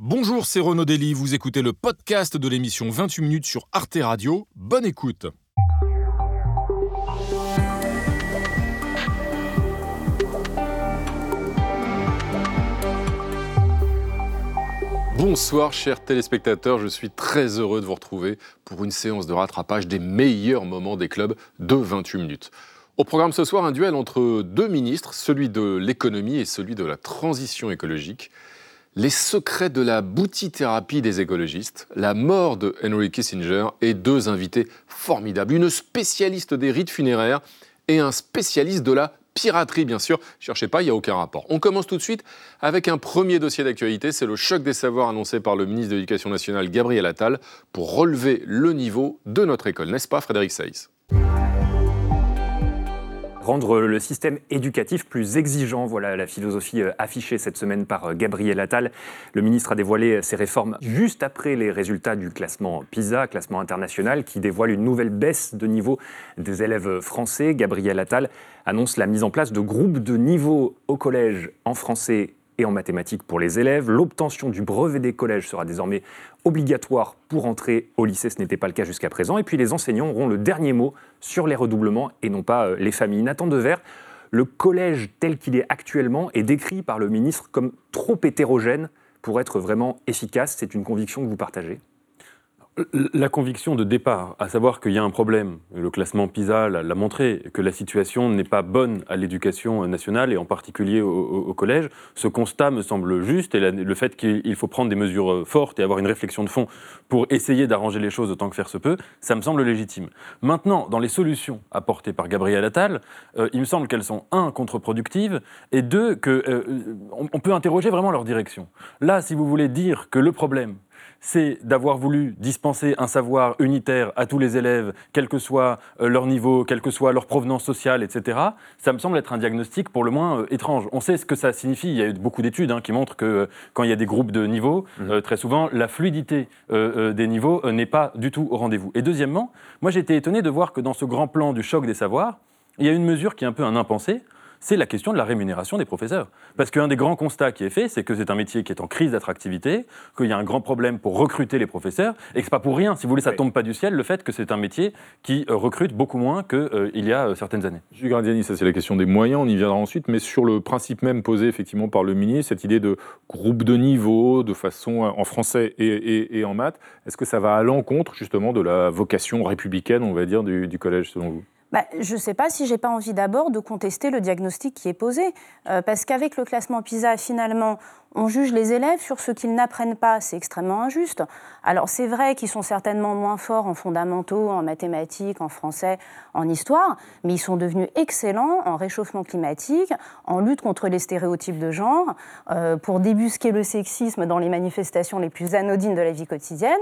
Bonjour, c'est Renaud Dely, vous écoutez le podcast de l'émission 28 minutes sur Arte Radio. Bonne écoute. Bonsoir chers téléspectateurs, je suis très heureux de vous retrouver pour une séance de rattrapage des meilleurs moments des clubs de 28 minutes. Au programme ce soir, un duel entre deux ministres, celui de l'économie et celui de la transition écologique les secrets de la boutithérapie des écologistes, la mort de Henry Kissinger et deux invités formidables, une spécialiste des rites funéraires et un spécialiste de la piraterie, bien sûr. Cherchez pas, il n'y a aucun rapport. On commence tout de suite avec un premier dossier d'actualité, c'est le choc des savoirs annoncé par le ministre de l'Éducation nationale, Gabriel Attal, pour relever le niveau de notre école, n'est-ce pas Frédéric Saïs? Rendre le système éducatif plus exigeant. Voilà la philosophie euh, affichée cette semaine par euh, Gabriel Attal. Le ministre a dévoilé ses réformes juste après les résultats du classement PISA, classement international, qui dévoile une nouvelle baisse de niveau des élèves français. Gabriel Attal annonce la mise en place de groupes de niveau au collège en français et en mathématiques pour les élèves. L'obtention du brevet des collèges sera désormais obligatoire pour entrer au lycée, ce n'était pas le cas jusqu'à présent. Et puis les enseignants auront le dernier mot sur les redoublements et non pas euh, les familles. Nathan Devers, le collège tel qu'il est actuellement est décrit par le ministre comme trop hétérogène pour être vraiment efficace. C'est une conviction que vous partagez? La conviction de départ, à savoir qu'il y a un problème, le classement PISA l'a montré, que la situation n'est pas bonne à l'éducation nationale et en particulier au, collège, ce constat me semble juste et le fait qu'il faut prendre des mesures fortes et avoir une réflexion de fond pour essayer d'arranger les choses autant que faire se peut, ça me semble légitime. Maintenant, dans les solutions apportées par Gabriel Attal, euh, il me semble qu'elles sont, un, contre-productives et deux, qu'on euh, on peut interroger vraiment leur direction. Là, si vous voulez dire que le problème, c'est d'avoir voulu dispenser un savoir unitaire à tous les élèves, quel que soit euh, leur niveau, quelle que soit leur provenance sociale, etc., ça me semble être un diagnostic pour le moins euh, étrange. On sait ce que ça signifie. Il y a eu beaucoup d'études hein, qui montrent que euh, quand il y a des groupes de niveaux, mmh. très souvent, la fluidité des niveaux n'est pas du tout au rendez-vous. Et deuxièmement, moi j'ai été étonné de voir que dans ce grand plan du choc des savoirs, il y a une mesure qui est un peu un impensé c'est la question de la rémunération des professeurs. Parce qu'un des grands constats qui est fait, c'est que c'est un métier qui est en crise d'attractivité, qu'il y a un grand problème pour recruter les professeurs, et que c'est pas pour rien, si vous voulez, ça tombe pas du ciel, le fait que c'est un métier qui euh, recrute beaucoup moins qu'il euh, y a euh, certaines années. Monsieur Gardiani, ça c'est la question des moyens, on y viendra ensuite, mais sur le principe même posé effectivement par le ministre, cette idée de groupe de niveau, de façon en français et, en maths, est-ce que ça va à l'encontre justement de la vocation républicaine, on va dire, du collège selon vous? Bah, je ne sais pas si j'ai pas envie d'abord de contester le diagnostic qui est posé, euh, parce qu'avec le classement PISA, finalement, on juge les élèves sur ce qu'ils n'apprennent pas, c'est extrêmement injuste. Alors c'est vrai qu'ils sont certainement moins forts en fondamentaux, en mathématiques, en français, en histoire, mais ils sont devenus excellents en réchauffement climatique, en lutte contre les stéréotypes de genre, euh, pour débusquer le sexisme dans les manifestations les plus anodines de la vie quotidienne.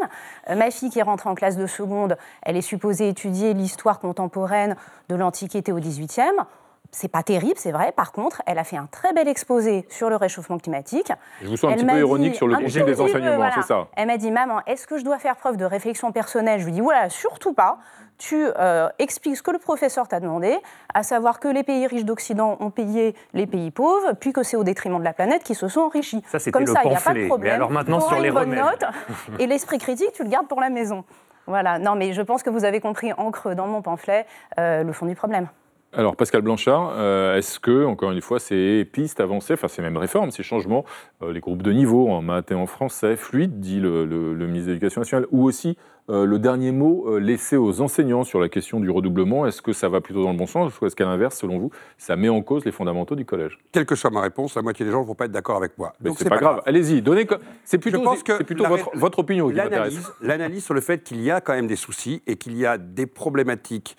Euh, ma fille qui rentre en classe de seconde, elle est supposée étudier l'histoire contemporaine de l'Antiquité au XVIIIe. C'est pas terrible, c'est vrai. Par contre, elle a fait un très bel exposé sur le réchauffement climatique. Je vous sens un petit peu ironique sur le profil des enseignements, c'est ça Elle m'a dit, maman, est-ce que je dois faire preuve de réflexion personnelle? Je lui dis, voilà, surtout pas. Tu euh, expliques ce que le professeur t'a demandé, à savoir que les pays riches d'Occident ont payé les pays pauvres, puis que c'est au détriment de la planète qu'ils se sont enrichis. Ça, Comme ça, il n'y a pas de problème. Mais alors maintenant, sur les bonnes notes, et l'esprit critique, tu le gardes pour la maison. Voilà, non, mais je pense que vous avez compris en creux dans mon pamphlet euh, le fond du problème. Alors Pascal Blanchard, euh, est-ce que, encore une fois, ces pistes avancées, enfin ces mêmes réformes, ces changements, euh, les groupes de niveau en maths et en français, fluides, dit le, ministre de l'Éducation nationale, ou aussi euh, le dernier mot laissé aux enseignants sur la question du redoublement, est-ce que ça va plutôt dans le bon sens ou est-ce qu'à l'inverse, selon vous, ça met en cause les fondamentaux du collège? Quelle que soit ma réponse, la moitié des gens ne vont pas être d'accord avec moi. Mais c'est pas, pas grave, allez-y, donnez. C'est plutôt, plutôt votre, votre, opinion qui m'intéresse. L'analyse sur le fait qu'il y a quand même des soucis et qu'il y a des problématiques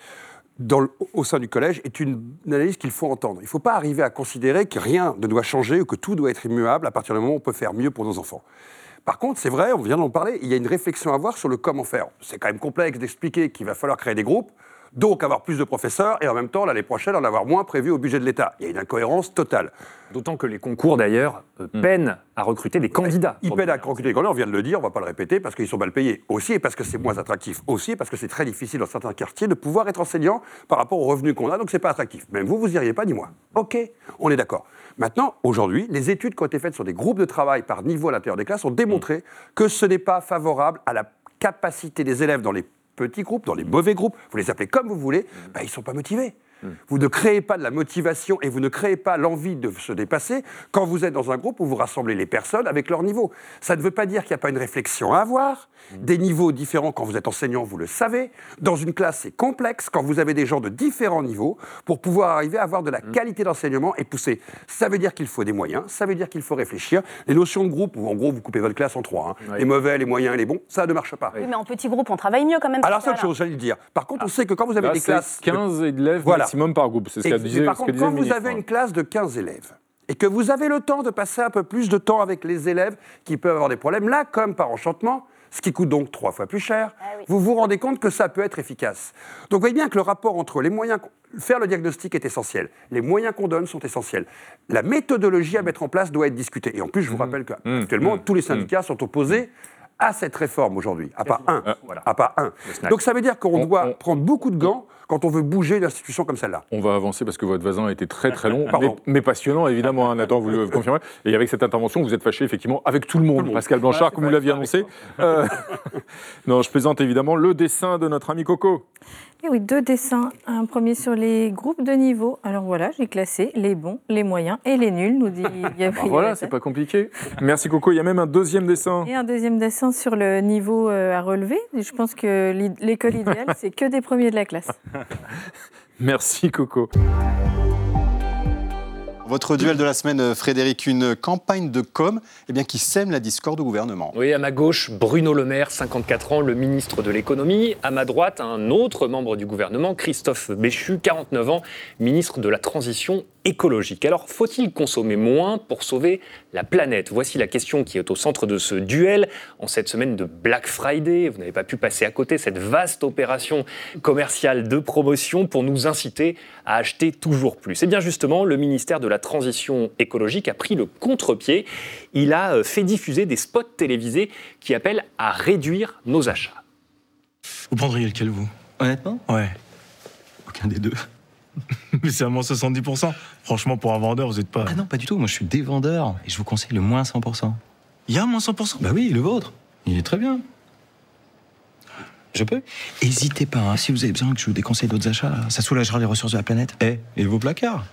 au sein du collège est une analyse qu'il faut entendre. Il ne faut pas arriver à considérer que rien ne doit changer ou que tout doit être immuable à partir du moment où on peut faire mieux pour nos enfants. Par contre, c'est vrai, on vient d'en parler, il y a une réflexion à avoir sur le comment faire. C'est quand même complexe d'expliquer qu'il va falloir créer des groupes donc avoir plus de professeurs, et en même temps, l'année prochaine, en avoir moins prévu au budget de l'État. Il y a une incohérence totale. D'autant que les concours, d'ailleurs, euh, Hmm. peinent à recruter des candidats. Ils peinent à recruter les candidats, on vient de le dire, on ne va pas le répéter, parce qu'ils sont mal payés aussi, et parce que c'est moins attractif aussi, et parce que c'est très difficile dans certains quartiers de pouvoir être enseignant par rapport aux revenus qu'on a, donc c'est pas attractif. Même vous, vous iriez pas, dis-moi. Ok, on est d'accord. Maintenant, aujourd'hui, les études qui ont été faites sur des groupes de travail par niveau à l'intérieur des classes ont démontré que ce n'est pas favorable à la capacité des élèves dans les petits groupes, dans les mauvais groupes, vous les appelez comme vous voulez, ben, ils ne sont pas motivés. Vous ne créez pas de la motivation et vous ne créez pas l'envie de se dépasser quand vous êtes dans un groupe où vous rassemblez les personnes avec leur niveau. Ça ne veut pas dire qu'il n'y a pas une réflexion à avoir. Des niveaux différents quand vous êtes enseignant, vous le savez. Dans une classe, c'est complexe quand vous avez des gens de différents niveaux pour pouvoir arriver à avoir de la qualité d'enseignement et pousser. Ça veut dire qu'il faut des moyens, ça veut dire qu'il faut réfléchir. Les notions de groupe, où en gros vous coupez votre classe en trois, hein. les mauvais, les moyens et les bons, ça ne marche pas. Oui, mais en petit groupe, on travaille mieux quand même. Alors c'est ce autre chose, j'allais le dire. Par contre, on sait que quand vous avez Là, des classes... de- 15 élèves Voilà. Maximum par groupe. C'est ce qu'a mais disait, par contre, quand vous ministre. avez une classe de 15 élèves et que vous avez le temps de passer un peu plus de temps avec les élèves qui peuvent avoir des problèmes, là, comme par enchantement, ce qui coûte donc trois fois plus cher, Ah oui. vous vous rendez compte que ça peut être efficace. Donc vous voyez bien que le rapport entre les moyens... Faire le diagnostic est essentiel. Les moyens qu'on donne sont essentiels. La méthodologie à mettre en place doit être discutée. Et en plus, je vous rappelle qu'actuellement, tous les syndicats sont opposés à cette réforme aujourd'hui, à pas un. Voilà. À pas un. Donc ça veut dire qu'on On- doit on- prendre beaucoup de gants quand on veut bouger une institution comme celle-là. On va avancer parce que votre voisin a été très très long, mais, passionnant évidemment, hein, Nathan, vous le confirmez. Et avec cette intervention, vous êtes fâché effectivement avec tout le monde, Tout le monde. Pascal Blanchard, Ouais, comme vous l'aviez annoncé. Euh, non, je plaisante évidemment le dessin de notre ami Coco. Et oui, deux dessins. Un premier sur les groupes de niveau. Alors voilà, j'ai classé les bons, les moyens et les nuls, nous dit Bah, Gabriel. voilà, c'est pas compliqué. Merci Coco. Il y a même un deuxième dessin. Et un deuxième dessin sur le niveau euh, à relever. Je pense que l'école idéale, c'est que des premiers de la classe. Merci Coco. Votre duel de la semaine, euh, Frédéric, une campagne de com eh bien, qui sème la discorde au gouvernement. Oui, à ma gauche, Bruno Le Maire, 54 ans, le ministre de l'économie. À ma droite, un autre membre du gouvernement, Christophe Béchu, 49 ans, ministre de la transition écologique. Alors, faut-il consommer moins pour sauver la planète? Voici la question qui est au centre de ce duel. En cette semaine de Black Friday, vous n'avez pas pu passer à côté cette vaste opération commerciale de promotion pour nous inciter à acheter toujours plus. Et bien justement, le ministère de la transition écologique a pris le contre-pied. Il a euh, fait diffuser des spots télévisés qui appellent à réduire nos achats. Vous prendriez lequel, vous? Honnêtement? Ouais. Aucun des deux. Mais c'est à moins 70%. Franchement, pour un vendeur, vous n'êtes pas. Ah non, pas du tout. Moi, je suis des vendeurs et je vous conseille le moins 100%. Il y a moins 100%. Bah oui, le vôtre. Il est très bien. Je peux? Hésitez pas, hein, si vous avez besoin que je vous déconseille d'autres achats, là, ça soulagera les ressources de la planète. Eh, et vos placards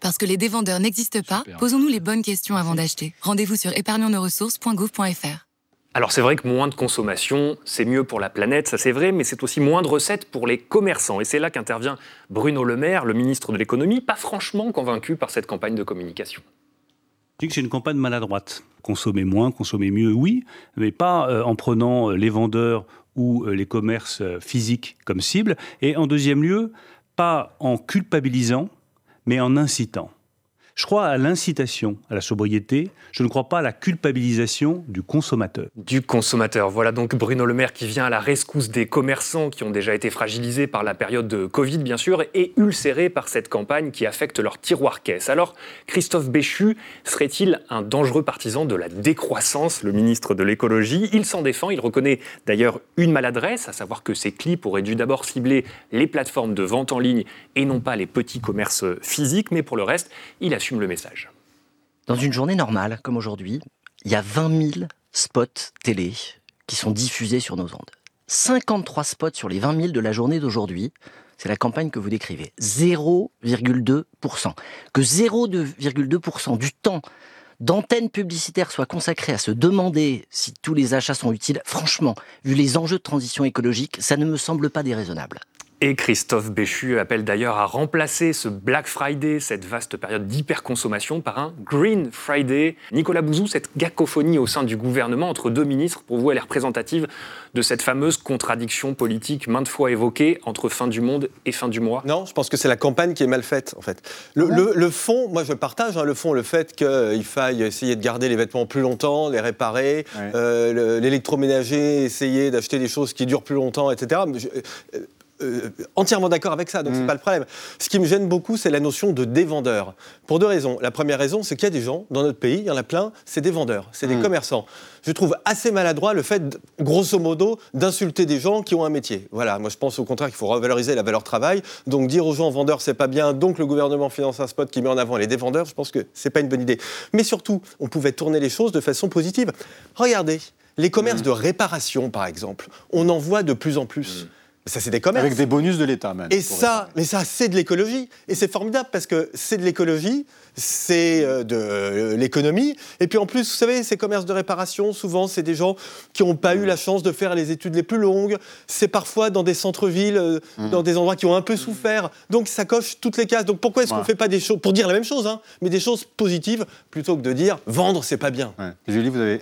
Parce que les dévendeurs n'existent pas, posons-nous les bonnes questions avant d'acheter. Rendez-vous sur épargnonsnosressources.gouv.fr. Alors c'est vrai que moins de consommation, c'est mieux pour la planète, ça c'est vrai, mais c'est aussi moins de recettes pour les commerçants. Et c'est là qu'intervient Bruno Le Maire, le ministre de l'économie, pas franchement convaincu par cette campagne de communication. Je dis que c'est une campagne maladroite. Consommer moins, consommer mieux, oui, mais pas euh, en prenant euh, les vendeurs ou euh, les commerces physiques comme cible. Et en deuxième lieu, pas en culpabilisant, mais en incitant. Je crois à l'incitation à la sobriété, je ne crois pas à la culpabilisation du consommateur. Du consommateur. Voilà donc Bruno Le Maire qui vient à la rescousse des commerçants qui ont déjà été fragilisés par la période de Covid, bien sûr, et ulcérés par cette campagne qui affecte leur tiroir caisse. Alors, Christophe Béchu serait-il un dangereux partisan de la décroissance, le ministre de l'écologie? Il s'en défend, il reconnaît d'ailleurs une maladresse, à savoir que ces clips auraient dû d'abord cibler les plateformes de vente en ligne et non pas les petits commerces physiques, mais pour le reste, il le message. Dans une journée normale, comme aujourd'hui, il y a 20 000 spots télé qui sont diffusés sur nos ondes. 53 spots sur les 20 000 de la journée d'aujourd'hui. C'est la campagne que vous décrivez. 0,2%. Que 0,2% du temps d'antenne publicitaire soit consacré à se demander si tous les achats sont utiles, franchement, vu les enjeux de transition écologique, ça ne me semble pas déraisonnable. Et Christophe Béchu appelle d'ailleurs à remplacer ce Black Friday, cette vaste période d'hyperconsommation, par un Green Friday. Nicolas Bouzou, cette cacophonie au sein du gouvernement entre deux ministres, pour vous, elle est représentative de cette fameuse contradiction politique maintes fois évoquée entre fin du monde et fin du mois? Non, je pense que c'est la campagne qui est mal faite, en fait. Le, le- le fond, moi je partage hein, le fond, le fait qu'il faille essayer de garder les vêtements plus longtemps, les réparer, euh, le- l'électroménager, essayer d'acheter des choses qui durent plus longtemps, etc. Mais je- euh, euh, entièrement d'accord avec ça, donc c'est pas le problème. Ce qui me gêne beaucoup, c'est la notion de dévendeur. Pour deux raisons. La première raison, c'est qu'il y a des gens dans notre pays, il y en a plein, c'est des vendeurs, c'est des commerçants. Je trouve assez maladroit le fait, grosso modo, d'insulter des gens qui ont un métier. Voilà, moi je pense au contraire qu'il faut revaloriser la valeur travail. Donc dire aux gens vendeurs, c'est pas bien, donc le gouvernement finance un spot qui met en avant les dévendeurs, je pense que c'est pas une bonne idée. Mais surtout, on pouvait tourner les choses de façon positive. Regardez, les commerces de réparation, par exemple, on en voit de plus en plus. Ça, c'est des commerces. Avec des bonus de l'État, même. Et ça, mais ça, c'est de l'écologie. Et c'est formidable parce que c'est de l'écologie, c'est euh, de euh, l'économie. Et puis en plus, vous savez, ces commerces de réparation, souvent, c'est des gens qui n'ont pas eu la chance de faire les études les plus longues. C'est parfois dans des centres-villes, euh, dans des endroits qui ont un peu souffert. Donc ça coche toutes les cases. Donc pourquoi est-ce qu'on ne fait pas des choses, pour dire la même chose, hein, mais des choses positives, plutôt que de dire vendre, c'est pas bien Julie, vous avez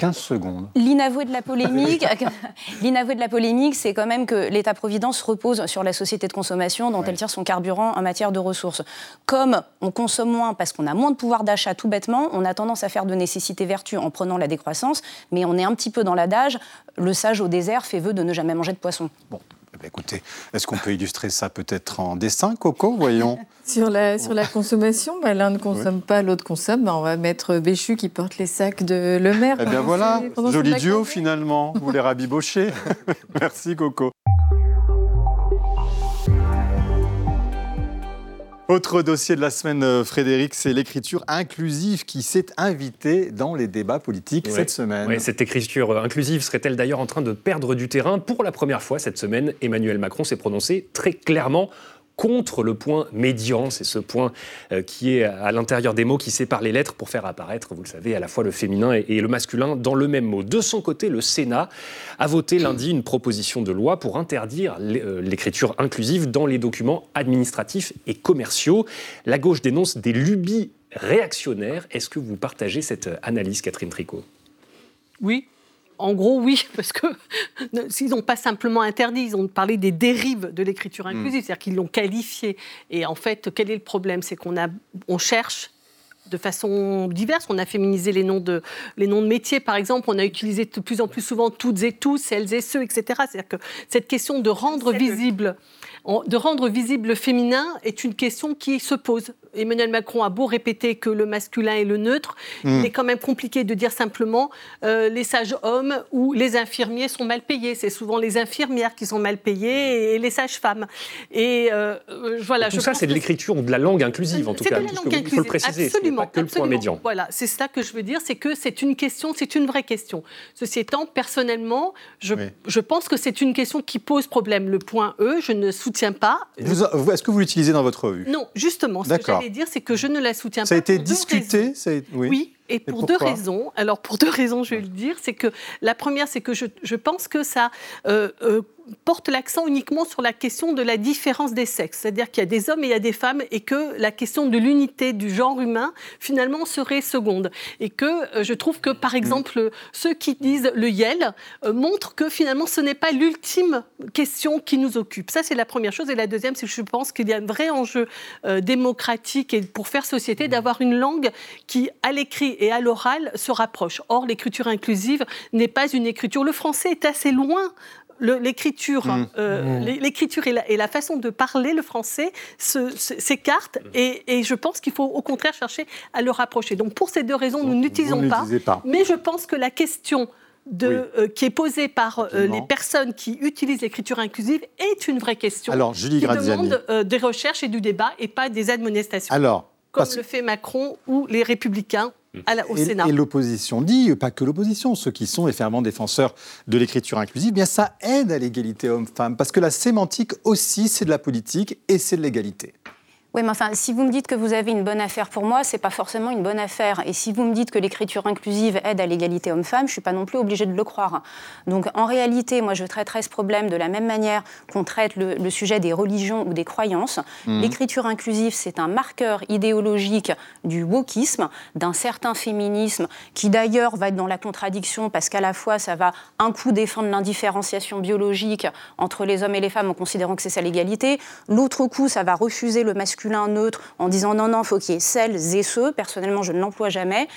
15 secondes. L'inavoué de la polémique, l'inavoué de la polémique, c'est quand même que l'État-providence repose sur la société de consommation dont elle tire son carburant en matière de ressources. Comme on consomme moins parce qu'on a moins de pouvoir d'achat tout bêtement, on a tendance à faire de nécessité vertu en prenant la décroissance, mais on est un petit peu dans l'adage, le sage au désert fait vœu de ne jamais manger de poisson. Écoutez, est-ce qu'on peut illustrer ça peut-être en dessin, Coco Voyons. Sur la, sur la consommation, bah, l'un ne consomme pas, l'autre consomme. Bah, on va mettre Béchu qui porte les sacs de Le Maire. Eh bien voilà, joli duo finalement. Vous les rabibochez. Merci Coco. Autre dossier de la semaine, euh, Frédéric, c'est l'écriture inclusive qui s'est invitée dans les débats politiques cette semaine. Ouais, cette écriture inclusive serait-elle d'ailleurs en train de perdre du terrain Pour la première fois cette semaine, Emmanuel Macron s'est prononcé très clairement contre le point médian, c'est ce point euh, qui est à l'intérieur des mots qui sépare les lettres pour faire apparaître, vous le savez, à la fois le féminin et, le masculin dans le même mot. De son côté, le Sénat a voté lundi une proposition de loi pour interdire euh, l'écriture inclusive dans les documents administratifs et commerciaux. La gauche dénonce des lubies réactionnaires. Est-ce que vous partagez cette euh, analyse, Catherine Tricot? Oui. En gros, oui, parce que ne- s'ils n'ont pas simplement interdit, ils ont parlé des dérives de l'écriture inclusive, c'est-à-dire qu'ils l'ont qualifié. Et en fait, quel est le problème? C'est qu'on a, on cherche de façon diverse. On a féminisé les noms de, les noms de métiers, par exemple. On a utilisé de plus en plus souvent toutes et tous, celles et ceux, etc. C'est-à-dire que cette question de rendre visible, de rendre visible le féminin est une question qui se pose. Emmanuel Macron a beau répéter que le masculin est le neutre, Mm. il est quand même compliqué de dire simplement euh, les sages hommes ou les infirmiers sont mal payés. C'est souvent les infirmières qui sont mal payées et les sages femmes. Et euh, euh, voilà. Tout je ça, c'est de l'écriture ou de la langue inclusive, en tout c'est cas. de la langue Il faut le préciser, absolument, pas que le point médian. Voilà, c'est ça que je veux dire, c'est que c'est une question, c'est une vraie question. Ceci étant, personnellement, je, Oui. je pense que c'est une question qui pose problème. Le point E, je ne soutiens pas. Est-ce que vous l'utilisez dans votre revue? Non, justement, ce que j'allais dire, c'est que je ne la soutiens Ça a pas. été pour deux discuté ça a- Oui. Oui, et pour deux raisons. Alors, pour deux raisons, je vais le dire. C'est que la première, c'est que je, je pense que ça euh, euh, porte l'accent uniquement sur la question de la différence des sexes. C'est-à-dire qu'il y a des hommes et il y a des femmes et que la question de l'unité du genre humain, finalement, serait seconde. Et que euh, je trouve que, par exemple, ceux qui disent le YEL euh, montrent que finalement, ce n'est pas l'ultime question qui nous occupe. Ça, c'est la première chose. Et la deuxième, c'est que je pense qu'il y a un vrai enjeu euh, démocratique et pour faire société d'avoir une langue qui, à l'écrit et à l'oral, se rapproche. Or, l'écriture inclusive n'est pas une écriture. Le français est assez loin. L'écriture, Mm. euh, Mm. l'é- l'écriture et, la, et la façon de parler le français s'écartent et, et je pense qu'il faut au contraire chercher à le rapprocher. Donc pour ces deux raisons, nous n'utilisons pas. Mais je pense que la question de, euh, qui est posée par euh, les personnes qui utilisent l'écriture inclusive est une vraie question. Alors, Julie qui Graziani. demande euh, des recherches et du débat et pas des admonestations. Alors, comme parce- le fait Macron ou les Républicains au et, Sénat. et l'opposition dit, pas que l'opposition, ceux qui sont les fervents défenseurs de l'écriture inclusive, eh bien ça aide à l'égalité homme-femme, parce que la sémantique aussi, c'est de la politique et c'est de l'égalité. Oui, mais enfin, si vous me dites que vous avez une bonne affaire pour moi, c'est pas forcément une bonne affaire. Et si vous me dites que l'écriture inclusive aide à l'égalité homme-femme, je suis pas non plus obligée de le croire. Donc, en réalité, moi, je traiterais ce problème de la même manière qu'on traite le, sujet des religions ou des croyances. Mhm. L'écriture inclusive, c'est un marqueur idéologique du wokisme, d'un certain féminisme, qui d'ailleurs va être dans la contradiction parce qu'à la fois, ça va un coup défendre l'indifférenciation biologique entre les hommes et les femmes en considérant que c'est ça l'égalité. L'autre coup, ça va refuser le masculin neutre en disant non, non, faut qu'il y ait celles et ceux. Personnellement, je ne l'emploie jamais.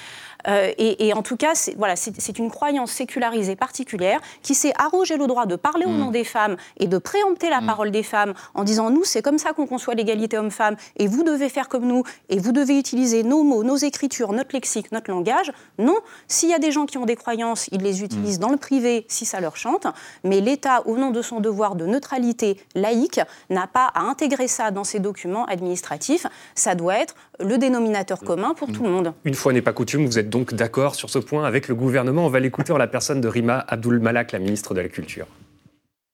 Euh, et, en tout cas, c'est voilà, une croyance sécularisée particulière qui s'est arrogé le droit de parler au mm. nom des femmes et de préempter la mm. parole des femmes en disant nous, c'est comme ça qu'on conçoit l'égalité homme-femme et vous devez faire comme nous et vous devez utiliser nos mots, nos écritures, notre lexique, notre langage. Non, s'il y a des gens qui ont des croyances, ils les utilisent mm. dans le privé si ça leur chante, mais l'État, au nom de son devoir de neutralité laïque, n'a pas à intégrer ça dans ses documents administratifs. Ça doit être le dénominateur commun pour tout le monde. Une fois n'est pas coutume, vous êtes donc d'accord sur ce point avec le gouvernement. On va l'écouter en la personne de Rima Abdul Malak, la ministre de la Culture.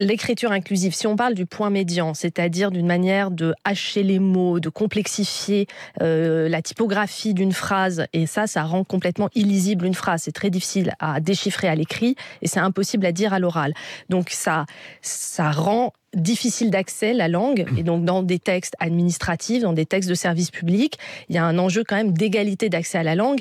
L'écriture inclusive, si on parle du point médian, c'est-à-dire d'une manière de hacher les mots, de complexifier euh, la typographie d'une phrase, et ça, ça rend complètement illisible une phrase. C'est très difficile à déchiffrer à l'écrit et c'est impossible à dire à l'oral. Donc ça, ça rend difficile d'accès, la langue, et donc dans des textes administratifs, dans des textes de service public, il y a un enjeu quand même d'égalité d'accès à la langue,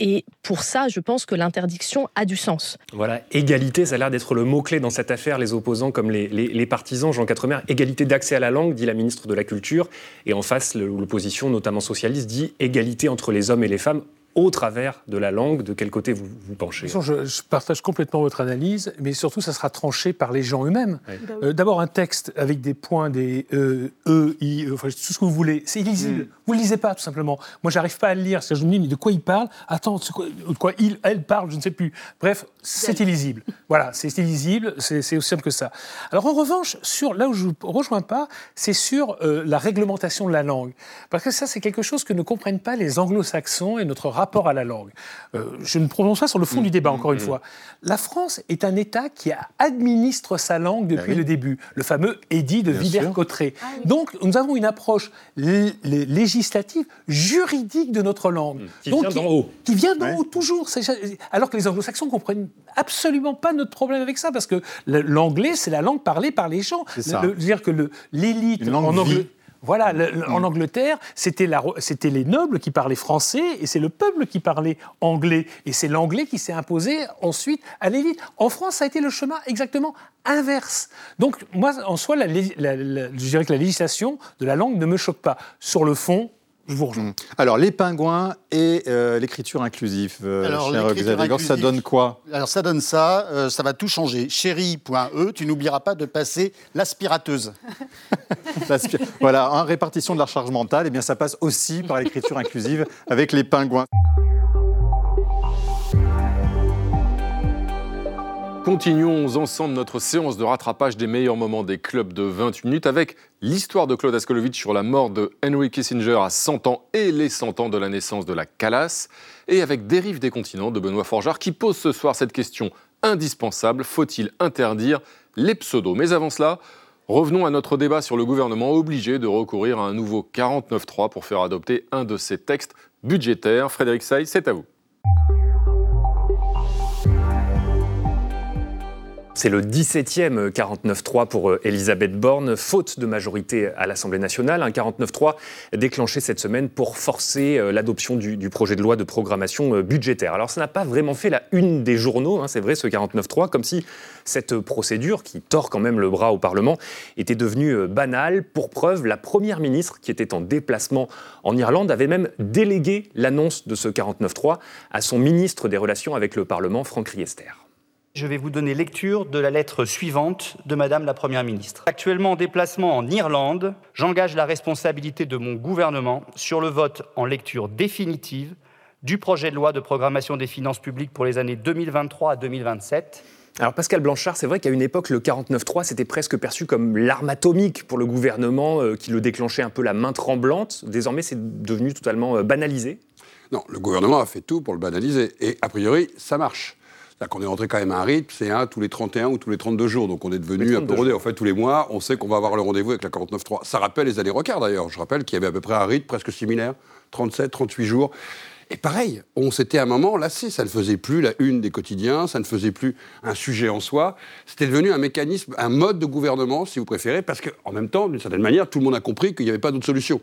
et pour ça, je pense que l'interdiction a du sens. Voilà, égalité, ça a l'air d'être le mot-clé dans cette affaire, les opposants comme les, partisans, Jean Quatremer, égalité d'accès à la langue, dit la ministre de la Culture, et en face, l'opposition, notamment socialiste, dit égalité entre les hommes et les femmes au travers de la langue De quel côté vous, vous penchez je, partage complètement votre analyse, mais surtout, ça sera tranché par les gens eux-mêmes. Euh, d'abord, un texte avec des points, des E, E, I, E, enfin, tout ce que vous voulez, c'est illisible. Mm. Vous ne le lisez pas, tout simplement. Moi, j'arrive pas à le lire. Je me dis, mais de quoi il parle? Attends, de quoi il, elle parle, je ne sais plus. Bref, c'est illisible. voilà, c'est illisible, c'est aussi simple que ça. Alors, en revanche, sur, là où je ne vous rejoins pas, c'est sur euh, la réglementation de la langue. Parce que ça, c'est quelque chose que ne comprennent pas les anglo-saxons et notre rapport rapport à la langue. Euh, je ne prononce pas sur le fond du débat, encore une fois. La France est un État qui administre sa langue depuis ah le début, le fameux édit de Villers-Cotterêts. Ah Donc, nous avons une approche législative, juridique de notre langue. Mmh. Qui vient d'en haut. Qui vient d'en haut, toujours. Alors que les anglo-saxons comprennent absolument pas notre problème avec ça, parce que l'anglais, c'est la langue parlée par les gens. C'est ça. dire que l'élite en anglais voilà, en Angleterre, c'était les nobles qui parlaient français et c'est le peuple qui parlait anglais. Et c'est l'anglais qui s'est imposé ensuite à l'élite. En France, ça a été le chemin exactement inverse. Donc, moi, en soi, je dirais que la législation de la langue ne me choque pas. Sur le fond, je vous rejoins. Mmh. Alors, les pingouins et euh, l'écriture inclusive, euh, alors, cher Xavier ça donne quoi? Alors, ça donne ça, euh, ça va tout changer. Chérie.e, tu n'oublieras pas de passer l'aspirateuse. voilà, en répartition de la charge mentale, et eh bien ça passe aussi par l'écriture inclusive avec les pingouins. Continuons ensemble notre séance de rattrapage des meilleurs moments des clubs de 28 minutes avec l'histoire de Claude Askolovitch sur la mort de Henry Kissinger à 100 ans et les 100 ans de la naissance de la Calas, et avec Dérive des continents de Benoît Forgeard qui pose ce soir cette question indispensable faut-il interdire les pseudos? Mais avant cela, revenons à notre débat sur le gouvernement obligé de recourir à un nouveau 49.3 pour faire adopter un de ses textes budgétaires. Frédéric Say, c'est à vous. C'est le 17e 49-3 pour euh, Elisabeth Borne, faute de majorité à l'Assemblée nationale. Un 49-3 déclenché cette semaine pour forcer euh, l'adoption du, projet de loi de programmation euh, budgétaire. Alors ça n'a pas vraiment fait la une des journaux, hein, c'est vrai, ce 49-3, comme si cette procédure, qui tord quand même le bras au Parlement, était devenue banale. Pour preuve, la Première ministre, qui était en déplacement en Irlande, avait même délégué l'annonce de ce 49-3 à son ministre des Relations avec le Parlement, Franck Riester. Je vais vous donner lecture de la lettre suivante de Madame la Première ministre. Actuellement en déplacement en Irlande, j'engage la responsabilité de mon gouvernement sur le vote en lecture définitive du projet de loi de programmation des finances publiques pour les années 2023 à 2027. Alors Pascal Blanchard, c'est vrai qu'à une époque, le 49.3, c'était presque perçu comme l'arme atomique pour le gouvernement euh, qui le déclenchait un peu la main tremblante. Désormais, c'est devenu totalement euh, banalisé. Non, le gouvernement a fait tout pour le banaliser. Et a priori, ça marche. C'est-à-dire qu'on est rentré quand même à un rythme, c'est un tous les 31 ou tous les 32 jours. Donc on est devenu un peu rodé. En fait, tous les mois, on sait qu'on va avoir le rendez-vous avec la 49.3. Ça rappelle les années records d'ailleurs. Je rappelle qu'il y avait à peu près un rythme presque similaire, 37, 38 jours. Et pareil, on s'était à un moment lassé. Ça ne faisait plus la une des quotidiens, ça ne faisait plus un sujet en soi. C'était devenu un mécanisme, un mode de gouvernement, si vous préférez, parce qu'en même temps, d'une certaine manière, tout le monde a compris qu'il n'y avait pas d'autre solution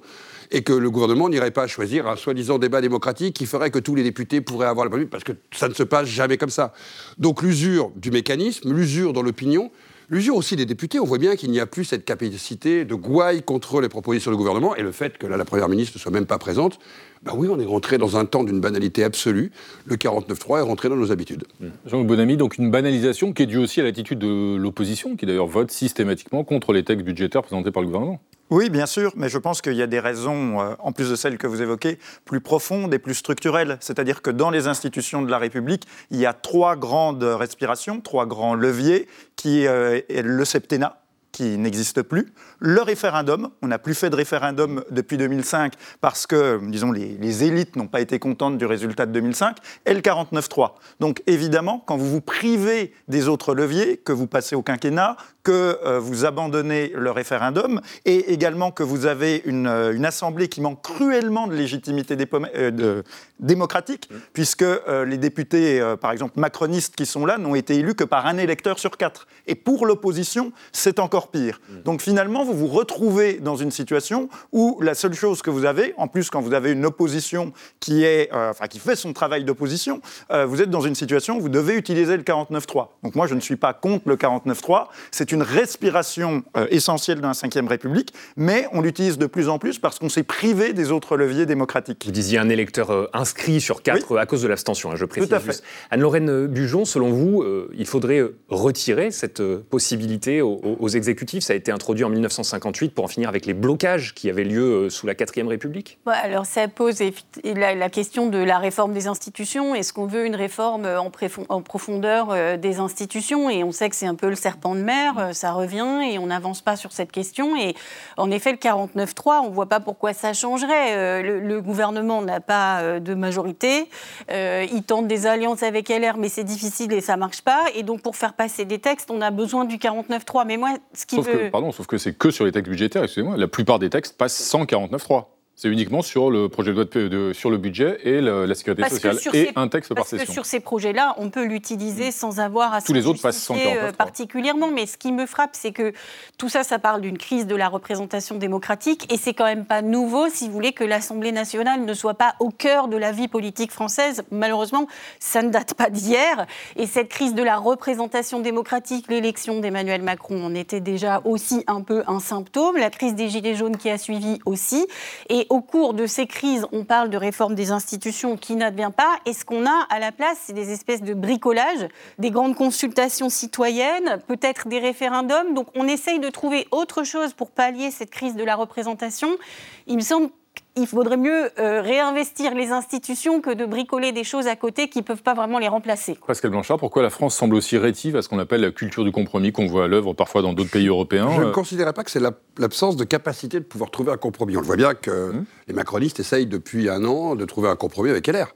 et que le gouvernement n'irait pas choisir un soi-disant débat démocratique qui ferait que tous les députés pourraient avoir la parole, parce que ça ne se passe jamais comme ça. Donc l'usure du mécanisme, l'usure dans l'opinion, l'usure aussi des députés, on voit bien qu'il n'y a plus cette capacité de gouaille contre les propositions du gouvernement, et le fait que là, la Première ministre ne soit même pas présente, bah oui, on est rentré dans un temps d'une banalité absolue. Le 49-3 est rentré dans nos habitudes. Jean-Luc Bonamy, donc une banalisation qui est due aussi à l'attitude de l'opposition, qui d'ailleurs vote systématiquement contre les textes budgétaires présentés par le gouvernement. Oui, bien sûr, mais je pense qu'il y a des raisons, euh, en plus de celles que vous évoquez, plus profondes et plus structurelles. C'est-à-dire que dans les institutions de la République, il y a trois grandes respirations, trois grands leviers, qui euh, est le septennat, qui n'existe plus. Le référendum, on n'a plus fait de référendum depuis 2005 parce que, disons, les, les élites n'ont pas été contentes du résultat de 2005, et le 49-3. Donc évidemment, quand vous vous privez des autres leviers, que vous passez au quinquennat, que euh, vous abandonnez le référendum, et également que vous avez une, euh, une Assemblée qui manque cruellement de légitimité euh, de, démocratique, puisque euh, les députés, par exemple macronistes qui sont là, n'ont été élus que par un électeur sur quatre. Et pour l'opposition, c'est encore pire. Donc finalement, vous vous retrouvez dans une situation où la seule chose que vous avez, en plus quand vous avez une opposition qui, est, euh, enfin, qui fait son travail d'opposition, euh, vous êtes dans une situation où vous devez utiliser le 49.3. Donc moi, je ne suis pas contre le 49.3. C'est une respiration euh, essentielle dans la Ve République, mais on l'utilise de plus en plus parce qu'on s'est privé des autres leviers démocratiques. Vous disiez un électeur inscrit sur quatre à cause de l'abstention, hein, je précise Tout à fait. juste. Anne-Lorraine Bujon, selon vous, il faudrait retirer cette possibilité aux, aux- aux exécutifs. Ça a été introduit en 1958 pour en finir avec les blocages qui avaient lieu euh, sous la 4ème République Ouais, alors ça pose la, question de la réforme des institutions. Est-ce qu'on veut une réforme en, préfon- en profondeur euh, des institutions? Et on sait que c'est un peu le serpent de mer, euh, ça revient et on n'avance pas sur cette question. Et en effet, le 49-3, on ne voit pas pourquoi ça changerait. Euh, le, le gouvernement n'a pas euh, de majorité. Euh, il tente des alliances avec LR, mais c'est difficile et ça ne marche pas. Et donc pour faire passer des textes, on a besoin du 49-3. Mais moi, ce qui Sauf veut... que, pardon, sauf que c'est que sur les textes budgétaires, excusez-moi, la plupart des textes passent sans 49.3. C'est uniquement sur le projet de loi de, de- sur le budget et le- la sécurité Parce sociale et ces- un texte par Parce que session. sur ces projets-là, on peut l'utiliser sans avoir à Tous les autres passent sans euh, 49.3. particulièrement. Mais ce qui me frappe, c'est que tout ça, ça parle d'une crise de la représentation démocratique. Et c'est quand même pas nouveau, si vous voulez, que l'Assemblée nationale ne soit pas au cœur de la vie politique française. Malheureusement, ça ne date pas d'hier. Et cette crise de la représentation démocratique, l'élection d'Emmanuel Macron en était déjà aussi un peu un symptôme. La crise des Gilets jaunes qui a suivi aussi. Et au cours de ces crises, on parle de réforme des institutions qui n'advient pas. Et ce qu'on a à la place, c'est des espèces de bricolage, des grandes consultations citoyennes, peut-être des référendums. Donc on essaye de trouver autre chose pour pallier cette crise de la représentation. Il me semble qu'il faudrait mieux euh, réinvestir les institutions que de bricoler des choses à côté qui ne peuvent pas vraiment les remplacer. Pascal Blanchard, pourquoi la France semble aussi rétive à ce qu'on appelle la culture du compromis qu'on voit à l'œuvre parfois dans d'autres pays européens Je ne Euh, considérais pas que c'est la- l'absence de capacité de pouvoir trouver un compromis. On le voit bien que les macronistes essayent depuis un an de trouver un compromis avec LR.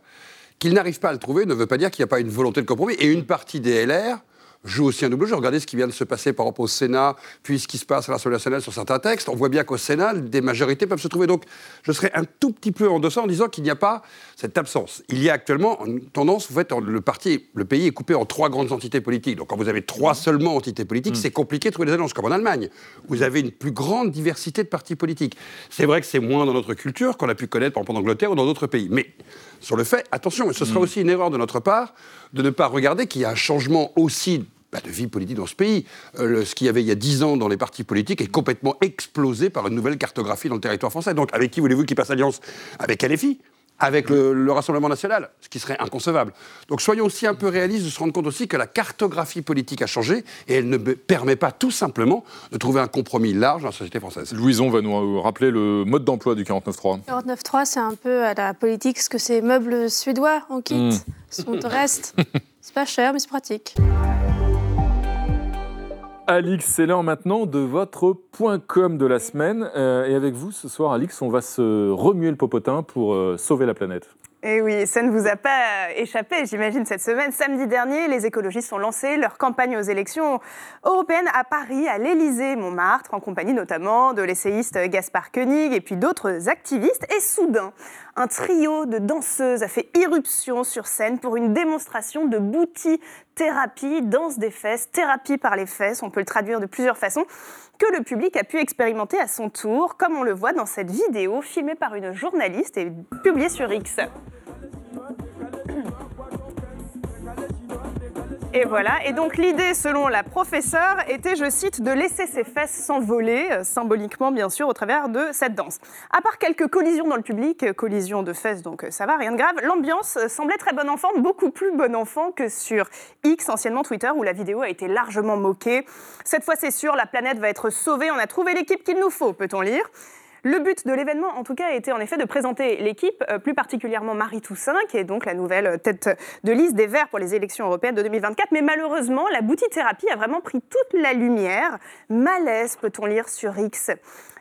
Qu'ils n'arrivent pas à le trouver ne veut pas dire qu'il n'y a pas une volonté de compromis. Et une partie des LR joue aussi un double jeu. Regardez ce qui vient de se passer par rapport au Sénat, puis ce qui se passe à l'Assemblée nationale sur certains textes. On voit bien qu'au Sénat, des majorités peuvent se trouver. Donc, je serais un tout petit peu en deçà en disant qu'il n'y a pas cette absence. Il y a actuellement une tendance, vous faites, le parti, le pays est coupé en trois grandes entités politiques. Donc, quand vous avez trois seulement entités politiques, c'est compliqué de trouver des alliances, comme en Allemagne. Vous avez une plus grande diversité de partis politiques. C'est vrai que c'est moins dans notre culture qu'on a pu connaître, par exemple, en Angleterre ou dans d'autres pays. Mais sur le fait, attention, et ce sera aussi une erreur de notre part de ne pas regarder qu'il y a un changement aussi bah, de vie politique dans ce pays. Euh, le- ce qu'il y avait il y a dix ans dans les partis politiques est complètement explosé par une nouvelle cartographie dans le territoire français. Donc, avec qui voulez-vous qu'il passe alliance? Avec LFI avec le, le Rassemblement national, ce qui serait inconcevable. Donc soyons aussi un peu réalistes de se rendre compte aussi que la cartographie politique a changé et elle ne permet pas tout simplement de trouver un compromis large dans la société française. Louison va nous rappeler le mode d'emploi du 49.3. 49.3, c'est un peu à la politique ce que ces meubles suédois en kit Mm. sont au reste. C'est pas cher, mais c'est pratique. Alix, c'est l'heure maintenant de votre point com de la semaine. Euh, et avec vous, ce soir, Alix, on va se remuer le popotin pour euh, sauver la planète. Et oui, ça ne vous a pas échappé, j'imagine, cette semaine. Samedi dernier, les écologistes ont lancé leur campagne aux élections européennes à Paris, à l'Élysée, Montmartre, en compagnie notamment de l'essayiste Gaspard Koenig et puis d'autres activistes. Et soudain, un trio de danseuses a fait irruption sur scène pour une démonstration de booty thérapie, danse des fesses, thérapie par les fesses, on peut le traduire de plusieurs façons, que le public a pu expérimenter à son tour, comme on le voit dans cette vidéo filmée par une journaliste et publiée sur X. Et voilà. Et donc l'idée, selon la professeure, était, je cite, de laisser ses fesses s'envoler, euh, symboliquement bien sûr, au travers de cette danse. À part quelques collisions dans le public, euh, collisions de fesses, donc euh, ça va, rien de grave, l'ambiance semblait très bon enfant, beaucoup plus bon enfant que sur X, anciennement Twitter, où la vidéo a été largement moquée. Cette fois, c'est sûr, la planète va être sauvée, on a trouvé l'équipe qu'il nous faut, peut-on lire. Le but de l'événement, en tout cas, été en effet de présenter l'équipe, euh, plus particulièrement Marie Toussaint, qui est donc la nouvelle tête de liste des Verts pour les élections européennes de 2024. Mais malheureusement, la boutithérapie a vraiment pris toute la lumière. Malaise, peut-on lire sur X.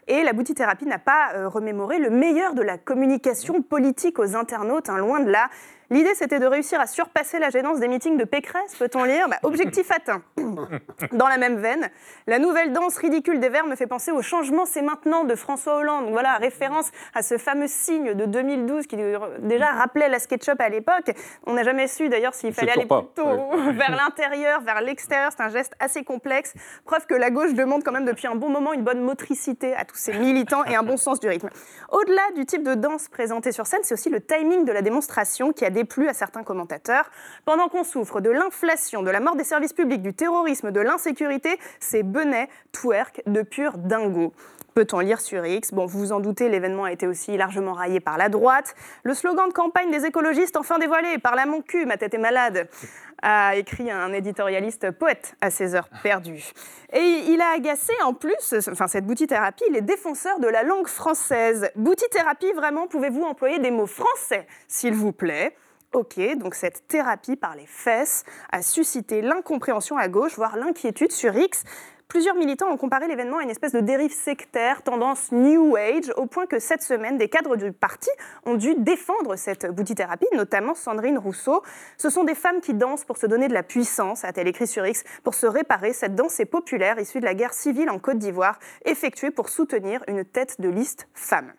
Et la boutithérapie n'a pas euh, remémoré le meilleur de la communication politique aux internautes, hein, loin de là. L'idée, c'était de réussir à surpasser la gênance des meetings de Pécresse, peut-on lire bah, Objectif atteint. Dans la même veine, la nouvelle danse ridicule des Verts me fait penser au changement, c'est maintenant de François Hollande. Donc voilà, référence à ce fameux signe de 2012 qui déjà rappelait la SketchUp à l'époque. On n'a jamais su d'ailleurs s'il fallait aller plutôt vers l'intérieur, vers l'extérieur. C'est un geste assez complexe. Preuve que la gauche demande quand même depuis un bon moment une bonne motricité à tous ses militants et un bon sens du rythme. Au-delà du type de danse présenté sur scène, c'est aussi le timing de la démonstration qui a déplu à certains commentateurs. Pendant qu'on souffre de l'inflation, de la mort des services publics, du terrorisme, de l'insécurité, c'est Benet twerk de pur dingo. Peut-on lire sur X? Bon, vous vous en doutez, l'événement a été aussi largement raillé par la droite. Le slogan de campagne des écologistes, enfin dévoilé, par la mon cul, ma tête est malade, a écrit un éditorialiste poète à ses heures perdues. Et il a agacé en plus, enfin cette boutithérapie, les défenseurs de la langue française. Boutithérapie, vraiment, pouvez-vous employer des mots français, s'il vous plaît? Ok, donc cette thérapie par les fesses a suscité l'incompréhension à gauche, voire l'inquiétude sur X. Plusieurs militants ont comparé l'événement à une espèce de dérive sectaire, tendance New Age, au point que cette semaine, des cadres du parti ont dû défendre cette boutithérapie, notamment Sandrine Rousseau. Ce sont des femmes qui dansent pour se donner de la puissance, a-t-elle écrit sur X, pour se réparer. Cette danse est populaire, issue de la guerre civile en Côte d'Ivoire, effectuée pour soutenir une tête de liste femme.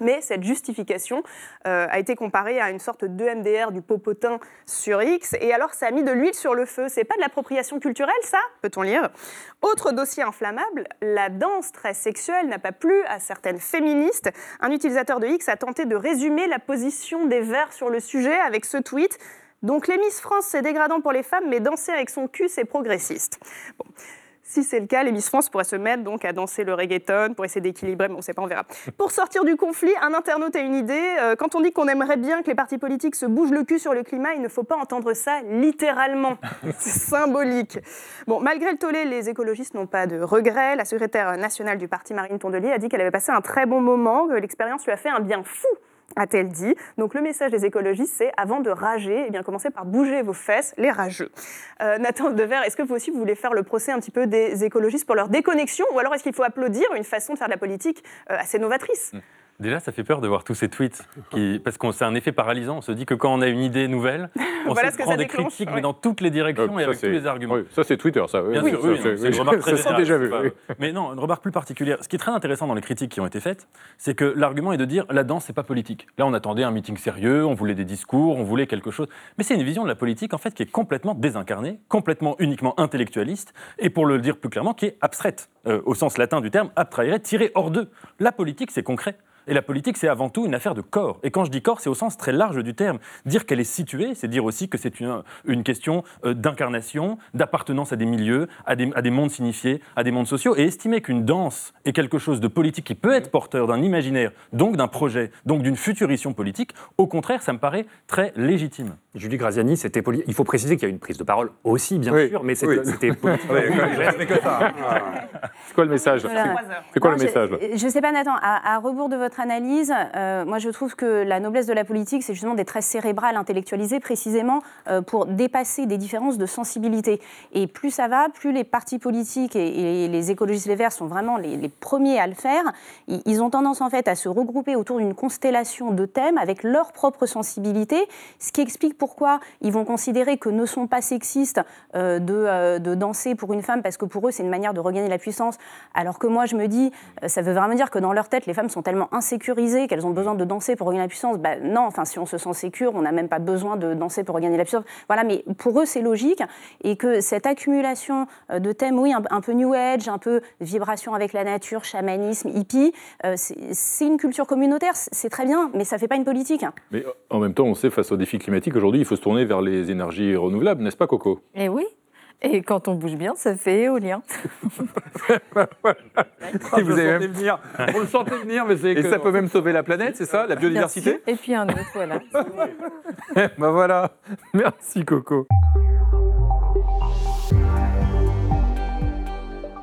Mais cette justification euh, a été comparée à une sorte de MDR du popotin sur X. Et alors, ça a mis de l'huile sur le feu. C'est pas de l'appropriation culturelle, ça Peut-on lire? Autre dossier inflammable, la danse très sexuelle n'a pas plu à certaines féministes. Un utilisateur de X a tenté de résumer la position des Verts sur le sujet avec ce tweet. Donc, les Miss France, c'est dégradant pour les femmes, mais danser avec son cul, c'est progressiste. Si c'est le cas, les Miss France pourraient se mettre donc à danser le reggaeton pour essayer d'équilibrer, mais on ne sait pas, on verra. Pour sortir du conflit, un internaute a une idée. Euh, quand on dit qu'on aimerait bien que les partis politiques se bougent le cul sur le climat, il ne faut pas entendre ça littéralement. C'est symbolique. Bon, malgré le tollé, les écologistes n'ont pas de regrets. La secrétaire nationale du parti, Marine Tondelier, a dit qu'elle avait passé un très bon moment, que l'expérience lui a fait un bien fou a-t-elle dit. Donc le message des écologistes, c'est avant de rager, eh bien commencez par bouger vos fesses, les rageux. Euh, Nathan Dever, est-ce que vous aussi vous voulez faire le procès un petit peu des écologistes pour leur déconnexion, ou alors est-ce qu'il faut applaudir une façon de faire de la politique euh, assez novatrice? Mm. Déjà, ça fait peur de voir tous ces tweets, qui, parce qu'on c'est un effet paralysant. On se dit que quand on a une idée nouvelle, on se prend des critiques, mais dans toutes les directions et avec tous les arguments. ça, c'est Twitter, ça. Bien sûr, c'est une remarque très déjà vu. Mais non, une remarque plus particulière. Ce qui est très intéressant dans les critiques qui ont été faites, c'est que l'argument est de dire la danse, c'est pas politique. Là, on attendait un meeting sérieux, on voulait des discours, on voulait quelque chose. Mais c'est une vision de la politique, en fait, qui est complètement désincarnée, complètement uniquement intellectualiste, et pour le dire plus clairement, qui est abstraite, euh, au sens latin du terme, abtrahere, tiré hors d'eux. La politique, c'est concret. Et la politique, c'est avant tout une affaire de corps. Et quand je dis corps, c'est au sens très large du terme. Dire qu'elle est située, c'est dire aussi que c'est une, une, question euh, d'incarnation, d'appartenance à des milieux, à des, à des, mondes signifiés, à des mondes sociaux. Et estimer qu'une danse est quelque chose de politique qui peut être porteur d'un imaginaire, donc d'un projet, donc d'une futurition politique, au contraire, ça me paraît très légitime. Julie Graziani, c'était il faut préciser qu'il y a une prise de parole aussi, bien sûr, mais c'était politique. c'est quoi le message? C'est quoi le message Je ne sais pas, Nathan, à, à rebours de votre analyse. Euh, moi, je trouve que la noblesse de la politique, c'est justement d'être très cérébrale, intellectualisée, précisément euh, pour dépasser des différences de sensibilité. Et plus ça va, plus les partis politiques et, les écologistes les Verts sont vraiment les, premiers à le faire. Ils ont tendance en fait à se regrouper autour d'une constellation de thèmes avec leur propre sensibilité, ce qui explique pourquoi ils vont considérer que ne sont pas sexistes de, de danser pour une femme parce que pour eux c'est une manière de regagner la puissance, alors que moi je me dis, ça veut vraiment dire que dans leur tête les femmes sont tellement insécurisées qu'elles ont besoin de danser pour regagner la puissance. Ben, non, enfin, si on se sent sécure, on n'a même pas besoin de danser pour regagner la puissance. Voilà, mais pour eux, c'est logique. Et que cette accumulation euh, de thèmes, oui, un, peu New Age, un peu vibration avec la nature, chamanisme, hippie, euh, c'est une culture communautaire, c'est très bien, mais ça ne fait pas une politique. Mais en même temps, on sait, face aux défis climatiques, aujourd'hui, il faut se tourner vers les énergies renouvelables, n'est-ce pas, Coco? Eh oui. Et quand on bouge bien, ça fait éolien. Et vous avez venir. Vous le sentez venir, mais c'est. Et ça peut même sauver la planète, c'est ça, la biodiversité Et puis un autre, voilà. ben voilà. Merci Coco.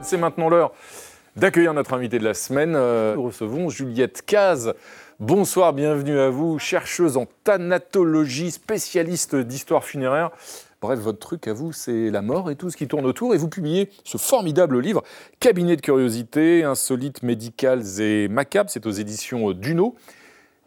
C'est maintenant l'heure d'accueillir notre invité de la semaine. Euh, nous recevons Juliette Caz. Bonsoir, bienvenue à vous, chercheuse en thanatologie, spécialiste d'histoire funéraire. Bref, votre truc à vous, c'est la mort et tout ce qui tourne autour. Et vous publiez ce formidable livre, Cabinet de curiosités, insolites, médicales et macabres. C'est aux éditions Duno.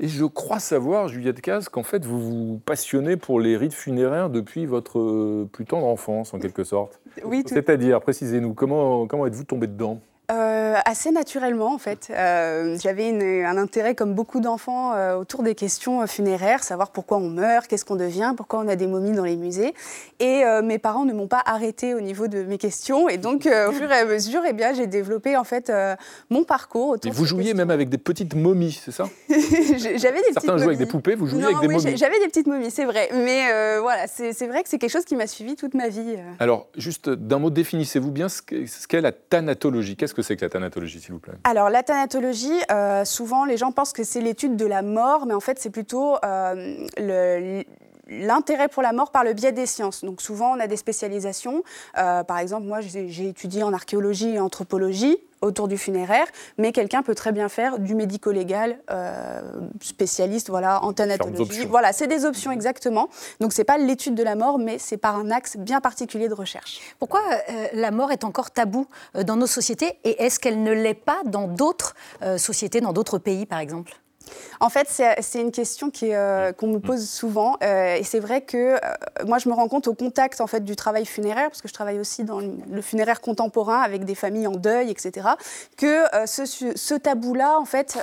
Et je crois savoir, Juliette Caz, qu'en fait, vous vous passionnez pour les rites funéraires depuis votre plus tendre enfance, en quelque sorte. Oui, tout... C'est-à-dire, précisez-nous, comment, comment êtes-vous tombé dedans? Euh, assez naturellement, en fait. Euh, J'avais un intérêt, comme beaucoup d'enfants, euh, autour des questions funéraires, savoir pourquoi on meurt, qu'est-ce qu'on devient, pourquoi on a des momies dans les musées. Et mes parents ne m'ont pas arrêté au niveau de mes questions. Et donc, au fur et à mesure, eh bien, j'ai développé en fait mon parcours. Autour et vous jouiez même avec des petites momies, c'est ça? J'avais des Certains petites jouaient avec des poupées, vous jouiez avec des oui, momies. J'avais des petites momies, c'est vrai. Mais voilà, c'est vrai que c'est quelque chose qui m'a suivi toute ma vie. Alors, juste d'un mot, définissez-vous bien ce qu'est la thanatologie. Que c'est que la thanatologie, s'il vous plaît Alors, la thanatologie, euh, souvent, les gens pensent que c'est l'étude de la mort, mais en fait, c'est plutôt euh, le l'intérêt pour la mort par le biais des sciences. Donc souvent, on a des spécialisations. Euh, par exemple, moi, j'ai étudié en archéologie et anthropologie autour du funéraire, mais quelqu'un peut très bien faire du médico-légal, euh, spécialiste, voilà, en thanatologie. Voilà, c'est des options exactement. Donc c'est pas l'étude de la mort, mais c'est par un axe bien particulier de recherche. Pourquoi euh, la mort est encore tabou euh, dans nos sociétés et est-ce qu'elle ne l'est pas dans d'autres euh, sociétés, dans d'autres pays, par exemple? En fait, c'est une question euh, qu'on me pose souvent. Euh, et c'est vrai que euh, moi, je me rends compte au contact en fait, du travail funéraire, parce que je travaille aussi dans le funéraire contemporain avec des familles en deuil, etc., que ce, ce tabou-là, en fait,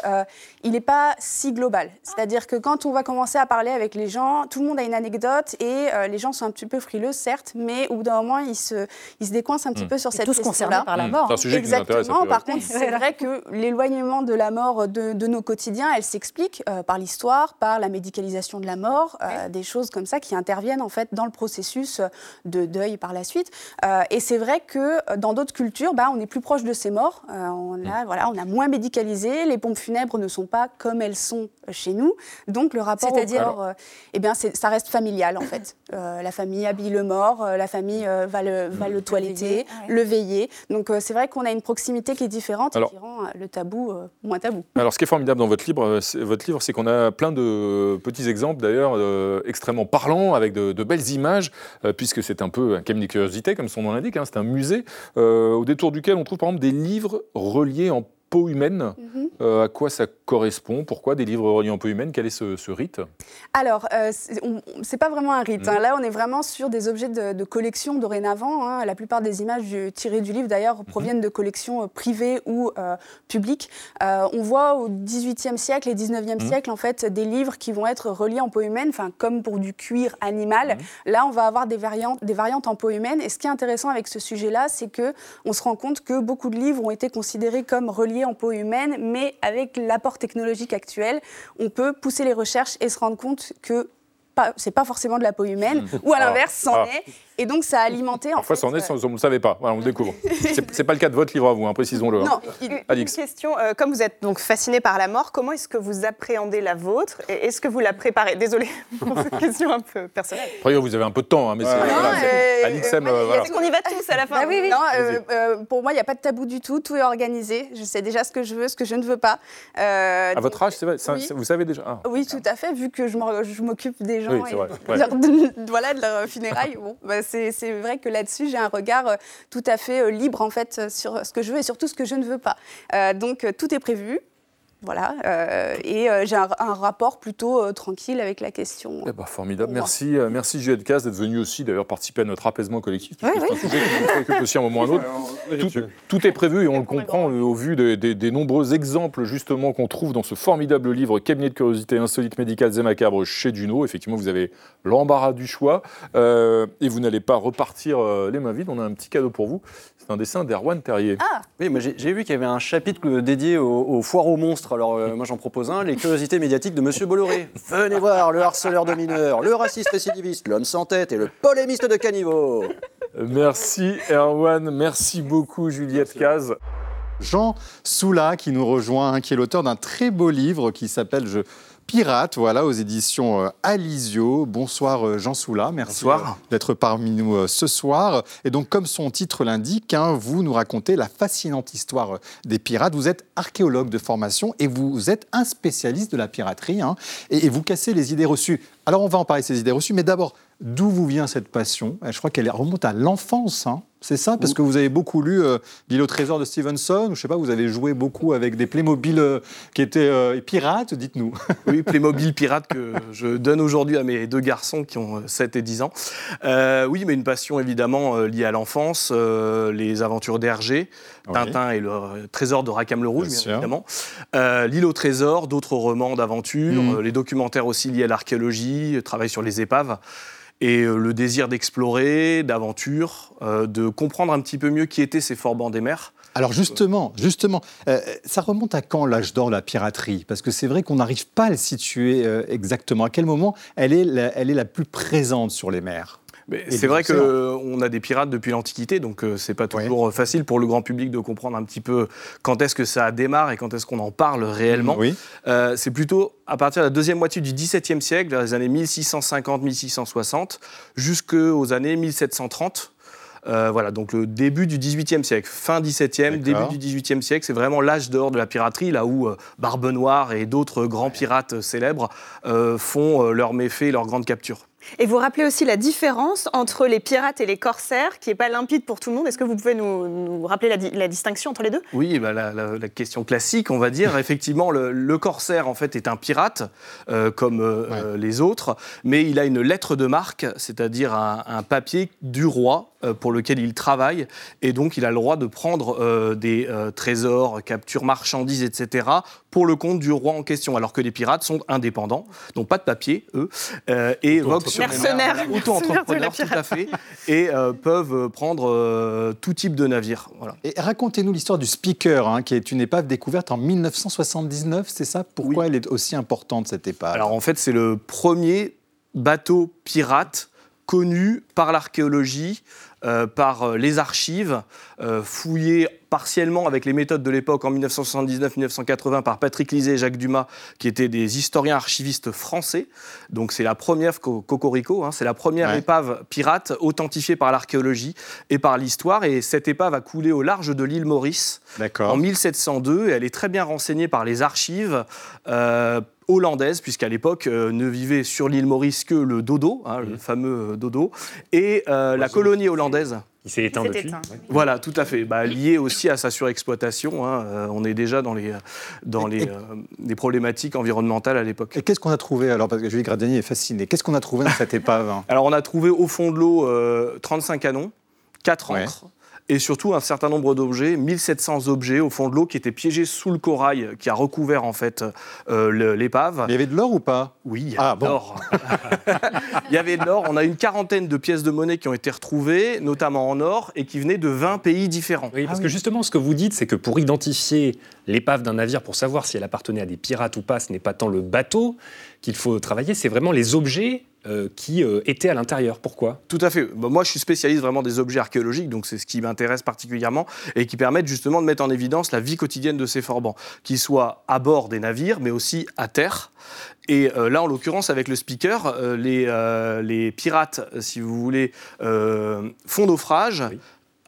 il n'est pas si global. C'est-à-dire que quand on va commencer à parler avec les gens, tout le monde a une anecdote et les gens sont un petit peu frileux, certes, mais au bout d'un moment, ils se, ils se décoincent un petit mmh. peu sur et cette tous concernés par la mort. C'est un sujet Exactement. qui nous intéresse. Par contre, c'est vrai que l'éloignement de la mort de, de nos quotidiens, elle s'explique euh, par l'histoire, par la médicalisation de la mort, euh, des choses comme ça qui interviennent en fait dans le processus de deuil par la suite. Euh, et c'est vrai que dans d'autres cultures, bah, on est plus proche de ces morts. on, a, voilà, on a moins médicalisé, les pompes funèbres ne sont pas comme elles sont chez nous. Donc le rapport au corps, eh bien, ça reste familial en fait. la famille habille le mort, la famille va, le, va le toiletter, le veiller. Donc c'est vrai qu'on a une proximité qui est différente Alors, et qui rend le tabou moins tabou. Alors, ce qui est formidable dans votre livre, votre livre, c'est qu'on a plein de petits exemples d'ailleurs euh, extrêmement parlants, avec de, belles images, euh, puisque c'est un peu un cabinet de curiosité, comme son nom l'indique, hein, c'est un musée, euh, au détour duquel on trouve par exemple des livres reliés en peau humaine. Mhm. Euh, à quoi ça correspond? Pourquoi des livres reliés en peau humaine? Quel est ce, ce rite? Alors, euh, c'est- pas vraiment un rite. hein. Là, on est vraiment sur des objets de, de collection dorénavant. hein. La plupart des images du- tirées du livre, d'ailleurs, proviennent de collections euh, privées ou euh, publiques. Euh, on voit au XVIIIe siècle et XIXe Mhm. siècle, en fait, des livres qui vont être reliés en peau humaine, enfin, comme pour du cuir animal. Là, on va avoir des variantes, des variantes en peau humaine. Et ce qui est intéressant avec ce sujet-là, c'est que on se rend compte que beaucoup de livres ont été considérés comme reliés en peau humaine, mais avec l'apport technologique actuel, on peut pousser les recherches et se rendre compte que c'est pas forcément de la peau humaine, ou à Ah, l'inverse, c'en ah. est. Et donc, ça a alimenté. En Parfois, fait, ça en est, on ne le savait pas. Voilà, on le découvre. C'est pas le cas de votre livre à vous, hein, précisons-le. hein. Non, une, une question. euh, comme vous êtes donc fasciné par la mort, comment est-ce que vous appréhendez la vôtre et est-ce que vous la préparez? Désolée pour cette question un peu personnelle. Après, vous avez un peu de temps, hein, mais c'est. voilà, euh, Alix aime, euh, euh, voilà. Est-ce qu'on y va tous à la fin Bah oui, oui. Non, euh, euh, pour moi, il n'y a pas de tabou du tout. Tout est organisé. Je sais déjà ce que je veux, ce que je ne veux pas. Euh, À votre âge, c'est vrai, oui. vous savez déjà. Ah. Oui, tout à fait, vu que je m'occupe des gens Oui, c'est et ouais. de, voilà, de leur funérailles. Bon, bah, c'est vrai que là-dessus, j'ai un regard euh, tout à fait euh, libre en fait euh, sur ce que je veux et surtout ce que je ne veux pas. Donc tout est prévu. Voilà, euh, et euh, j'ai un, un rapport plutôt euh, tranquille avec la question. Eh ben, formidable. Merci, euh, merci Juliette Casse d'être venue aussi, d'ailleurs, participer à notre apaisement collectif. parce que Oui, c'est un sujet qui nous préoccupe aussi à un moment ou à un autre. Tout, tout est prévu et on le comprend au vu des, des- des nombreux exemples, justement, qu'on trouve dans ce formidable livre Cabinet de curiosité insolites médicales et macabres chez Duno. Effectivement, vous avez l'embarras du choix euh, et vous n'allez pas repartir euh, les mains vides. On a un petit cadeau pour vous. C'est un dessin d'Erwan Terrier. Oui, moi j'ai vu qu'il y avait un chapitre dédié aux, aux foires aux monstres. Alors euh, moi j'en propose un, les curiosités médiatiques de Monsieur Bolloré. Venez voir le harceleur de mineurs, le raciste récidiviste, l'homme sans tête et le polémiste de caniveau. Merci Erwan, merci beaucoup Juliette Caz. Jean Soula qui nous rejoint, hein, qui est l'auteur d'un très beau livre qui s'appelle Je Pirate, voilà, aux éditions euh, Alizio. Bonsoir euh, Jean Soula, merci euh, d'être parmi nous ce soir. Et donc, comme son titre l'indique, hein, vous nous racontez la fascinante histoire des pirates. Vous êtes archéologue de formation et vous êtes un spécialiste de la piraterie hein, et, et vous cassez les idées reçues. Alors, on va en parler ces idées reçues, mais d'abord, d'où vous vient cette passion? Je crois qu'elle remonte à l'enfance, hein. C'est ça Parce que vous avez beaucoup lu euh, L'île au trésor de Stevenson, ou je sais pas, vous avez joué beaucoup avec des Playmobil euh, qui étaient euh, pirates, dites-nous. Oui, Playmobil pirate que je donne aujourd'hui à mes deux garçons qui ont euh, 7 et 10 ans. Oui, mais une passion évidemment liée à l'enfance, les aventures d'Hergé, Oui. Tintin et le trésor de Rackham le Rouge, Bien évidemment. L'île au trésor, d'autres romans d'aventure, euh, les documentaires aussi liés à l'archéologie, travail sur les épaves. Et euh, le désir d'explorer, d'aventure, euh, de comprendre un petit peu mieux qui étaient ces forbans des mers. Alors justement, justement, euh, ça remonte à quand l'âge d'or de la piraterie? Parce que c'est vrai qu'on n'arrive pas à le situer euh, exactement. À quel moment elle est la, elle est la plus présente sur les mers? C'est vrai qu'on a des pirates depuis l'Antiquité, donc euh, c'est pas toujours euh, facile pour le grand public de comprendre un petit peu quand est-ce que ça démarre et quand est-ce qu'on en parle réellement. Oui. Euh, c'est plutôt à partir de la deuxième moitié du XVIIe siècle, vers les années 1650-1660, jusqu'aux années 1730. Euh, voilà, donc le début du XVIIIe siècle, fin XVIIe, début du XVIIIe siècle, c'est vraiment l'âge d'or de la piraterie, là où euh, Barbe Noire et d'autres grands pirates célèbres euh, font leurs méfaits, leurs grandes captures. Et vous rappelez aussi la différence entre les pirates et les corsaires, qui n'est pas limpide pour tout le monde. Est-ce que vous pouvez nous, nous rappeler la, di- la distinction entre les deux? Oui, bah, la, la- la question classique, on va dire. Effectivement, le, le corsaire, en fait, est un pirate, euh, comme euh, euh, les autres, mais il a une lettre de marque, c'est-à-dire un, un papier du roi euh, pour lequel il travaille, et donc il a le droit de prendre euh, des euh, trésors, captures marchandises, etc., pour le compte du roi en question, alors que les pirates sont indépendants, n'ont pas de papier, eux, euh, et voguent Mercenaires. auto-entrepreneurs, tout à fait, et euh, peuvent prendre euh, tout type de navire. Voilà. Et racontez-nous l'histoire du Speaker, hein, qui est une épave découverte en 1979, c'est ça? Pourquoi elle est aussi importante, cette épave? Alors en fait, c'est le premier bateau pirate connu par l'archéologie, euh, par euh, les archives, euh, fouillé partiellement avec les méthodes de l'époque en 1979-1980 par Patrick Lisée et Jacques Dumas, qui étaient des historiens archivistes français. Donc c'est la première co- Cocorico, hein, c'est la première Ouais. épave pirate authentifiée par l'archéologie et par l'histoire. Et cette épave a coulé au large de l'île Maurice en 1702. Et elle est très bien renseignée par les archives. euh, hollandaises, puisqu'à l'époque euh, ne vivait sur l'île Maurice que le dodo, hein, le fameux euh, dodo, et euh, la colonie hollandaise. Il s'est éteint depuis. éteint. Voilà, tout à fait. Bah, lié aussi à sa surexploitation. hein, euh, on est déjà dans les, dans les, euh, les problématiques environnementales à l'époque. Et qu'est-ce qu'on a trouvé alors Parce que Julie Gradiani est fascinée. Qu'est-ce qu'on a trouvé dans cette épave? Hein Alors, on a trouvé au fond de l'eau euh, 35 canons, 4 Ouais. ancres. Et surtout un certain nombre d'objets, 1700 objets au fond de l'eau qui étaient piégés sous le corail qui a recouvert en fait euh, l'épave. Il y avait de l'or ou pas? Oui, il y Ah, avait bon. de l'or. il y avait de l'or. On a une quarantaine de pièces de monnaie qui ont été retrouvées, notamment en or, et qui venaient de 20 pays différents. Oui, parce que justement, ce que vous dites, c'est que pour identifier l'épave d'un navire, pour savoir si elle appartenait à des pirates ou pas, ce n'est pas tant le bateau qu'il faut travailler, c'est vraiment les objets euh, qui euh, étaient à l'intérieur. Pourquoi? Tout à fait. Bah, moi, je suis spécialiste vraiment des objets archéologiques, donc c'est ce qui m'intéresse particulièrement et qui permettent justement de mettre en évidence la vie quotidienne de ces forbans, qu'ils soient à bord des navires, mais aussi à terre. Et euh, là, en l'occurrence, avec le speaker, euh, les, les pirates, si vous voulez, font naufrage.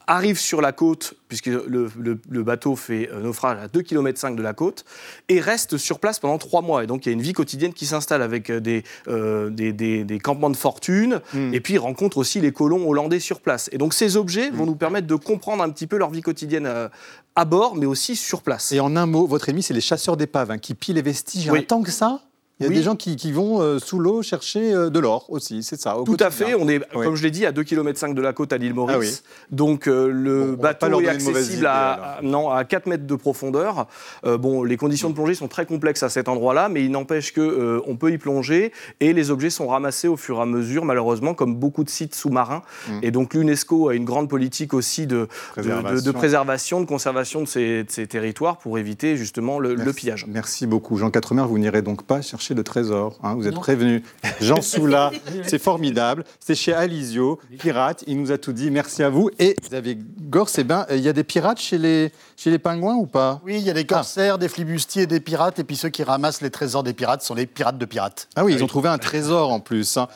Arrivent sur la côte, puisque le, le- le bateau fait naufrage à 2,5 km de la côte, et restent sur place pendant trois mois. Et donc il y a une vie quotidienne qui s'installe avec euh, des, euh, des, des- des campements de fortune, et puis ils rencontrent aussi les colons hollandais sur place. Et donc ces objets vont nous permettre de comprendre un petit peu leur vie quotidienne euh, à bord, mais aussi sur place. Et en un mot, votre ennemi, c'est les chasseurs d'épaves hein, qui pillent les vestiges. Oui. Tant que ça? Il y a Oui. des gens qui, qui vont euh, sous l'eau chercher euh, de l'or aussi, c'est ça. au Tout à fait, on est, Oui. comme je l'ai dit, à 2,5 km de la côte à l'île Maurice. Ah oui. Donc euh, le bateau est accessible idée, à, à- non, à 4 mètres de profondeur. Bon, les conditions de plongée sont très complexes à cet endroit-là, mais il n'empêche que euh, on peut y plonger et les objets sont ramassés au fur et à mesure, malheureusement, comme beaucoup de sites sous-marins. Mm. Et donc l'UNESCO a une grande politique aussi de, de- de, Préservation. de préservation, de conservation de ces, de ces territoires pour éviter justement le, le pillage. Merci beaucoup. Jean Quatremer, vous n'irez donc pas chercher de trésor. hein, vous êtes prévenu. Jean Soula, c'est formidable. C'est chez Alizio, Pirate. Il nous a tout dit. Merci à vous. Et Xavier Gors, eh ben, il y a des pirates chez les, chez les pingouins ou pas? Oui, il y a des corsaires, des flibustiers, des pirates, et puis ceux qui ramassent les trésors des pirates sont les pirates de pirates. Ah oui, ils ont trouvé un trésor en plus. hein.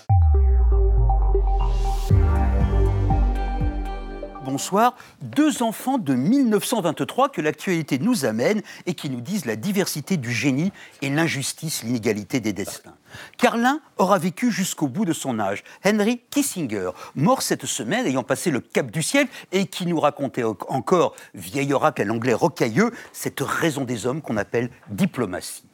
Bonsoir. Deux enfants de 1923 que l'actualité nous amène et qui nous disent la diversité du génie et l'injustice, l'inégalité des destins. Car l'un aura vécu jusqu'au bout de son âge. Henry Kissinger, mort cette semaine ayant passé le cap du ciel et qui nous racontait encore, vieil oracle à l'anglais rocailleux, cette raison des hommes qu'on appelle diplomatie.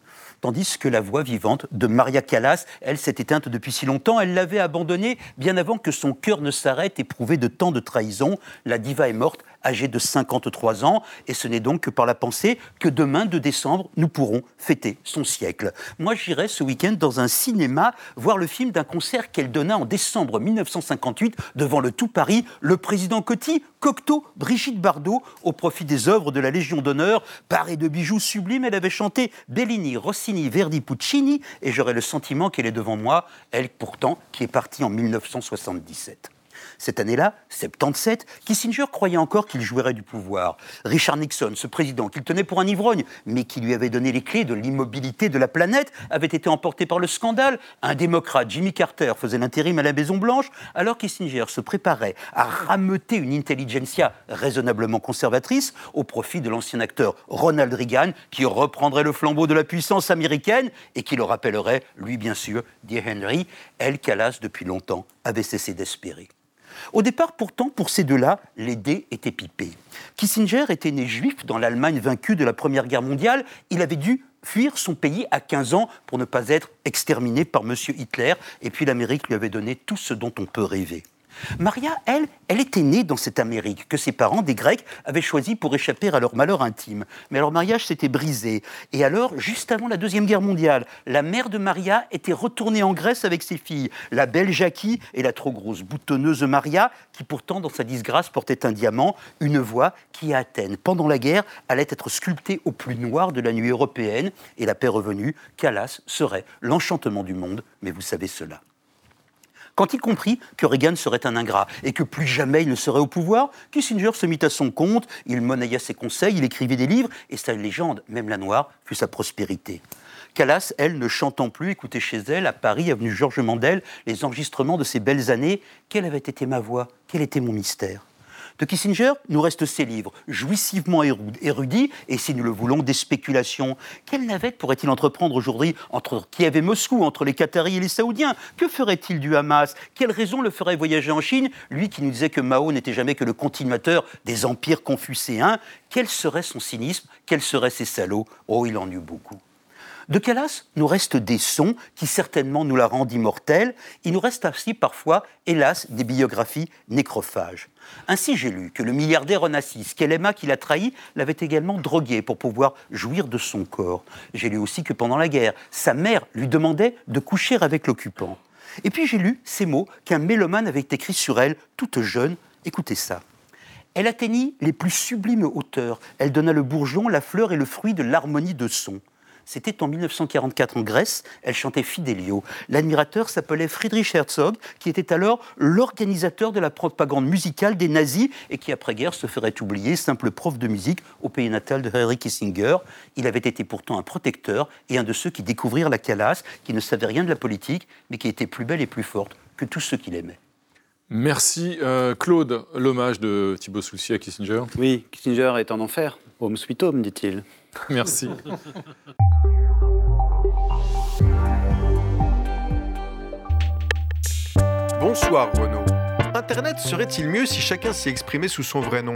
Tandis que la voix vivante de Maria Callas, elle s'est éteinte depuis si longtemps, elle l'avait abandonnée bien avant que son cœur ne s'arrête éprouvé de tant de trahison. La diva est morte, âgée de 53 ans, et ce n'est donc que par la pensée que demain, 2 décembre, nous pourrons fêter son siècle. Moi, j'irai ce week-end dans un cinéma voir le film d'un concert qu'elle donna en décembre 1958 devant le tout Paris, le président Coty, Cocteau, Brigitte Bardot, au profit des œuvres de la Légion d'honneur. Parée de bijoux sublimes, elle avait chanté Bellini, Rossini, Verdi, Puccini, et j'aurais le sentiment qu'elle est devant moi, elle pourtant qui est partie en 1977. Cette année-là, 77, Kissinger croyait encore qu'il jouirait du pouvoir. Richard Nixon, ce président qu'il tenait pour un ivrogne, mais qui lui avait donné les clés de l'immobilité de la planète, avait été emporté par le scandale. Un démocrate, Jimmy Carter, faisait l'intérim à la Maison-Blanche, alors Kissinger se préparait à rameuter une intelligentsia raisonnablement conservatrice au profit de l'ancien acteur Ronald Reagan, qui reprendrait le flambeau de la puissance américaine et qui le rappellerait, lui bien sûr, dit Henry, elle, Callas, depuis longtemps, avait cessé d'espérer. Au départ, pourtant, pour ces deux-là, les dés étaient pipés. Kissinger était né juif dans l'Allemagne vaincue de la Première Guerre mondiale. Il avait dû fuir son pays à 15 ans pour ne pas être exterminé par M. Hitler. Et puis l'Amérique lui avait donné tout ce dont on peut rêver. Maria, elle, elle était née dans cette Amérique que ses parents, des Grecs, avaient choisi pour échapper à leur malheur intime. Mais leur mariage s'était brisé. Et alors, juste avant la Deuxième Guerre mondiale, la mère de Maria était retournée en Grèce avec ses filles, la belle Jackie et la trop grosse boutonneuse Maria, qui pourtant, dans sa disgrâce, portait un diamant, une voix qui, à Athènes, pendant la guerre, allait être sculptée au plus noir de la nuit européenne. Et la paix revenue, Callas serait l'enchantement du monde. Mais vous savez cela. Quand il comprit que Reagan serait un ingrat et que plus jamais il ne serait au pouvoir, Kissinger se mit à son compte, il monnaya ses conseils, il écrivit des livres, et sa légende, même la noire, fut sa prospérité. Callas, elle, ne chantant plus, écoutait chez elle, à Paris, avenue Georges Mandel, les enregistrements de ces belles années. Quelle avait été ma voix? Quel était mon mystère? De Kissinger, nous restent ses livres, jouissivement éru- érudits, et si nous le voulons, des spéculations. Quelle navette pourrait-il entreprendre aujourd'hui entre Kiev et Moscou, entre les Qataris et les Saoudiens? Que ferait-il du Hamas? Quelle raison le ferait voyager en Chine? Lui qui nous disait que Mao n'était jamais que le continuateur des empires confucéens. Quel serait son cynisme? Quels seraient ses salauds? Oh, il en eut beaucoup. De Calas nous restent des sons qui certainement nous la rendent immortelle. Il nous reste aussi parfois, hélas, des biographies nécrophages. Ainsi, j'ai lu que le milliardaire Onassis, Kelema qui l'a trahi, l'avait également drogué pour pouvoir jouir de son corps. J'ai lu aussi que pendant la guerre, sa mère lui demandait de coucher avec l'occupant. Et puis j'ai lu ces mots qu'un mélomane avait écrits sur elle, toute jeune. Écoutez ça. Elle atteignit les plus sublimes hauteurs. Elle donna le bourgeon, la fleur et le fruit de l'harmonie de son. C'était en 1944 en Grèce. Elle chantait Fidelio. L'admirateur s'appelait Friedrich Herzog, qui était alors l'organisateur de la propagande musicale des nazis et qui, après-guerre, se ferait oublier, simple prof de musique au pays natal de Henry Kissinger. Il avait été pourtant un protecteur et un de ceux qui découvrirent la Calas, qui ne savait rien de la politique, mais qui était plus belle et plus forte que tous ceux qu'il aimait. Merci euh, Claude, l'hommage de Thibaut Soucy à Kissinger. Oui, Kissinger est en enfer. Home sweet home, dit-il. Merci. Bonsoir Renaud. Internet serait-il mieux si chacun s'y exprimait sous son vrai nom?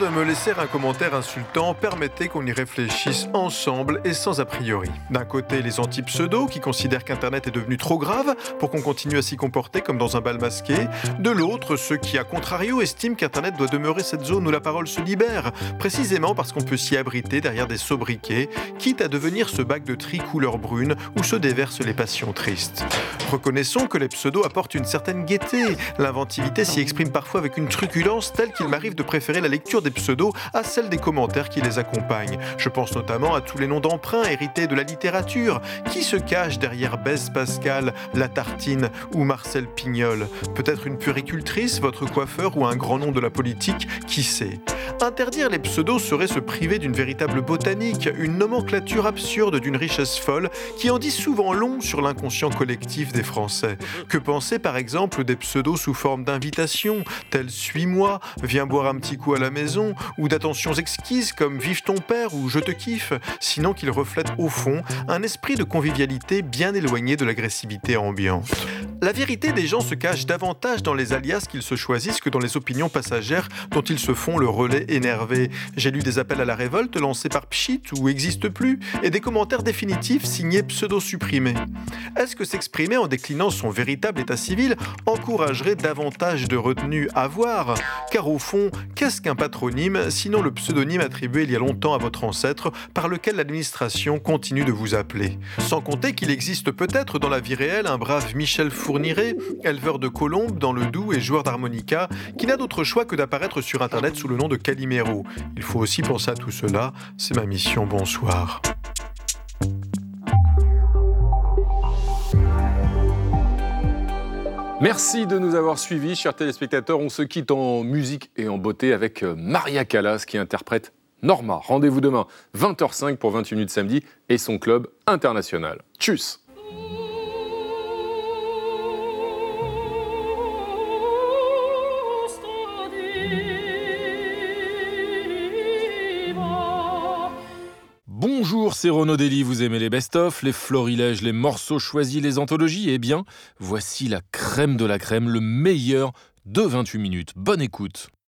De me laisser un commentaire insultant, permettez qu'on y réfléchisse ensemble et sans a priori. D'un côté, les anti-pseudo qui considèrent qu'Internet est devenu trop grave pour qu'on continue à s'y comporter comme dans un bal masqué. De l'autre, ceux qui, à contrario, estiment qu'Internet doit demeurer cette zone où la parole se libère, précisément parce qu'on peut s'y abriter derrière des sobriquets, quitte à devenir ce bac de tri couleur brune où se déversent les passions tristes. Reconnaissons que les pseudos apportent une certaine gaieté. L'inventivité s'y exprime parfois avec une truculence telle qu'il m'arrive de préférer la lecture des pseudos à celle des commentaires qui les accompagnent. Je pense notamment à tous les noms d'emprunts hérités de la littérature. Qui se cache derrière Besse Pascal, La Tartine ou Marcel Pignol? Peut-être une puricultrice, votre coiffeur ou un grand nom de la politique, qui sait? Interdire les pseudos serait se priver d'une véritable botanique, une nomenclature absurde d'une richesse folle qui en dit souvent long sur l'inconscient collectif des Français. Que penser par exemple des pseudos sous forme d'invitation, tels Suis-moi, Viens boire un petit coup à la maison, ou d'attentions exquises comme Vive ton père ou Je te kiffe, sinon qu'ils reflètent au fond un esprit de convivialité bien éloigné de l'agressivité ambiante. La vérité des gens se cache davantage dans les alias qu'ils se choisissent que dans les opinions passagères dont ils se font le relais énervé. J'ai lu des appels à la révolte lancés par Pchit ou Existe plus et des commentaires définitifs signés pseudo-supprimés. Est-ce que s'exprimer en déclinant son véritable état civil encouragerait davantage de retenue à voir? Car au fond, qu'est-ce qu'un patronyme sinon le pseudonyme attribué il y a longtemps à votre ancêtre par lequel l'administration continue de vous appeler? Sans compter qu'il existe peut-être dans la vie réelle un brave Michel Fourniret, éleveur de colombes dans le Doubs et joueur d'harmonica, qui n'a d'autre choix que d'apparaître sur Internet sous le nom de Calimero. Il faut aussi penser à tout cela, c'est ma mission, bonsoir. Merci de nous avoir suivis, chers téléspectateurs. On se quitte en musique et en beauté avec euh, Maria Callas qui interprète Norma. Rendez-vous demain, 20h05 pour 28 minutes samedi et son club international. Tchuss Bonjour, c'est Renaud. Vous aimez les best-of, les florilèges, les morceaux choisis, les anthologies Eh bien, voici la crème de la crème, le meilleur de 28 minutes. Bonne écoute.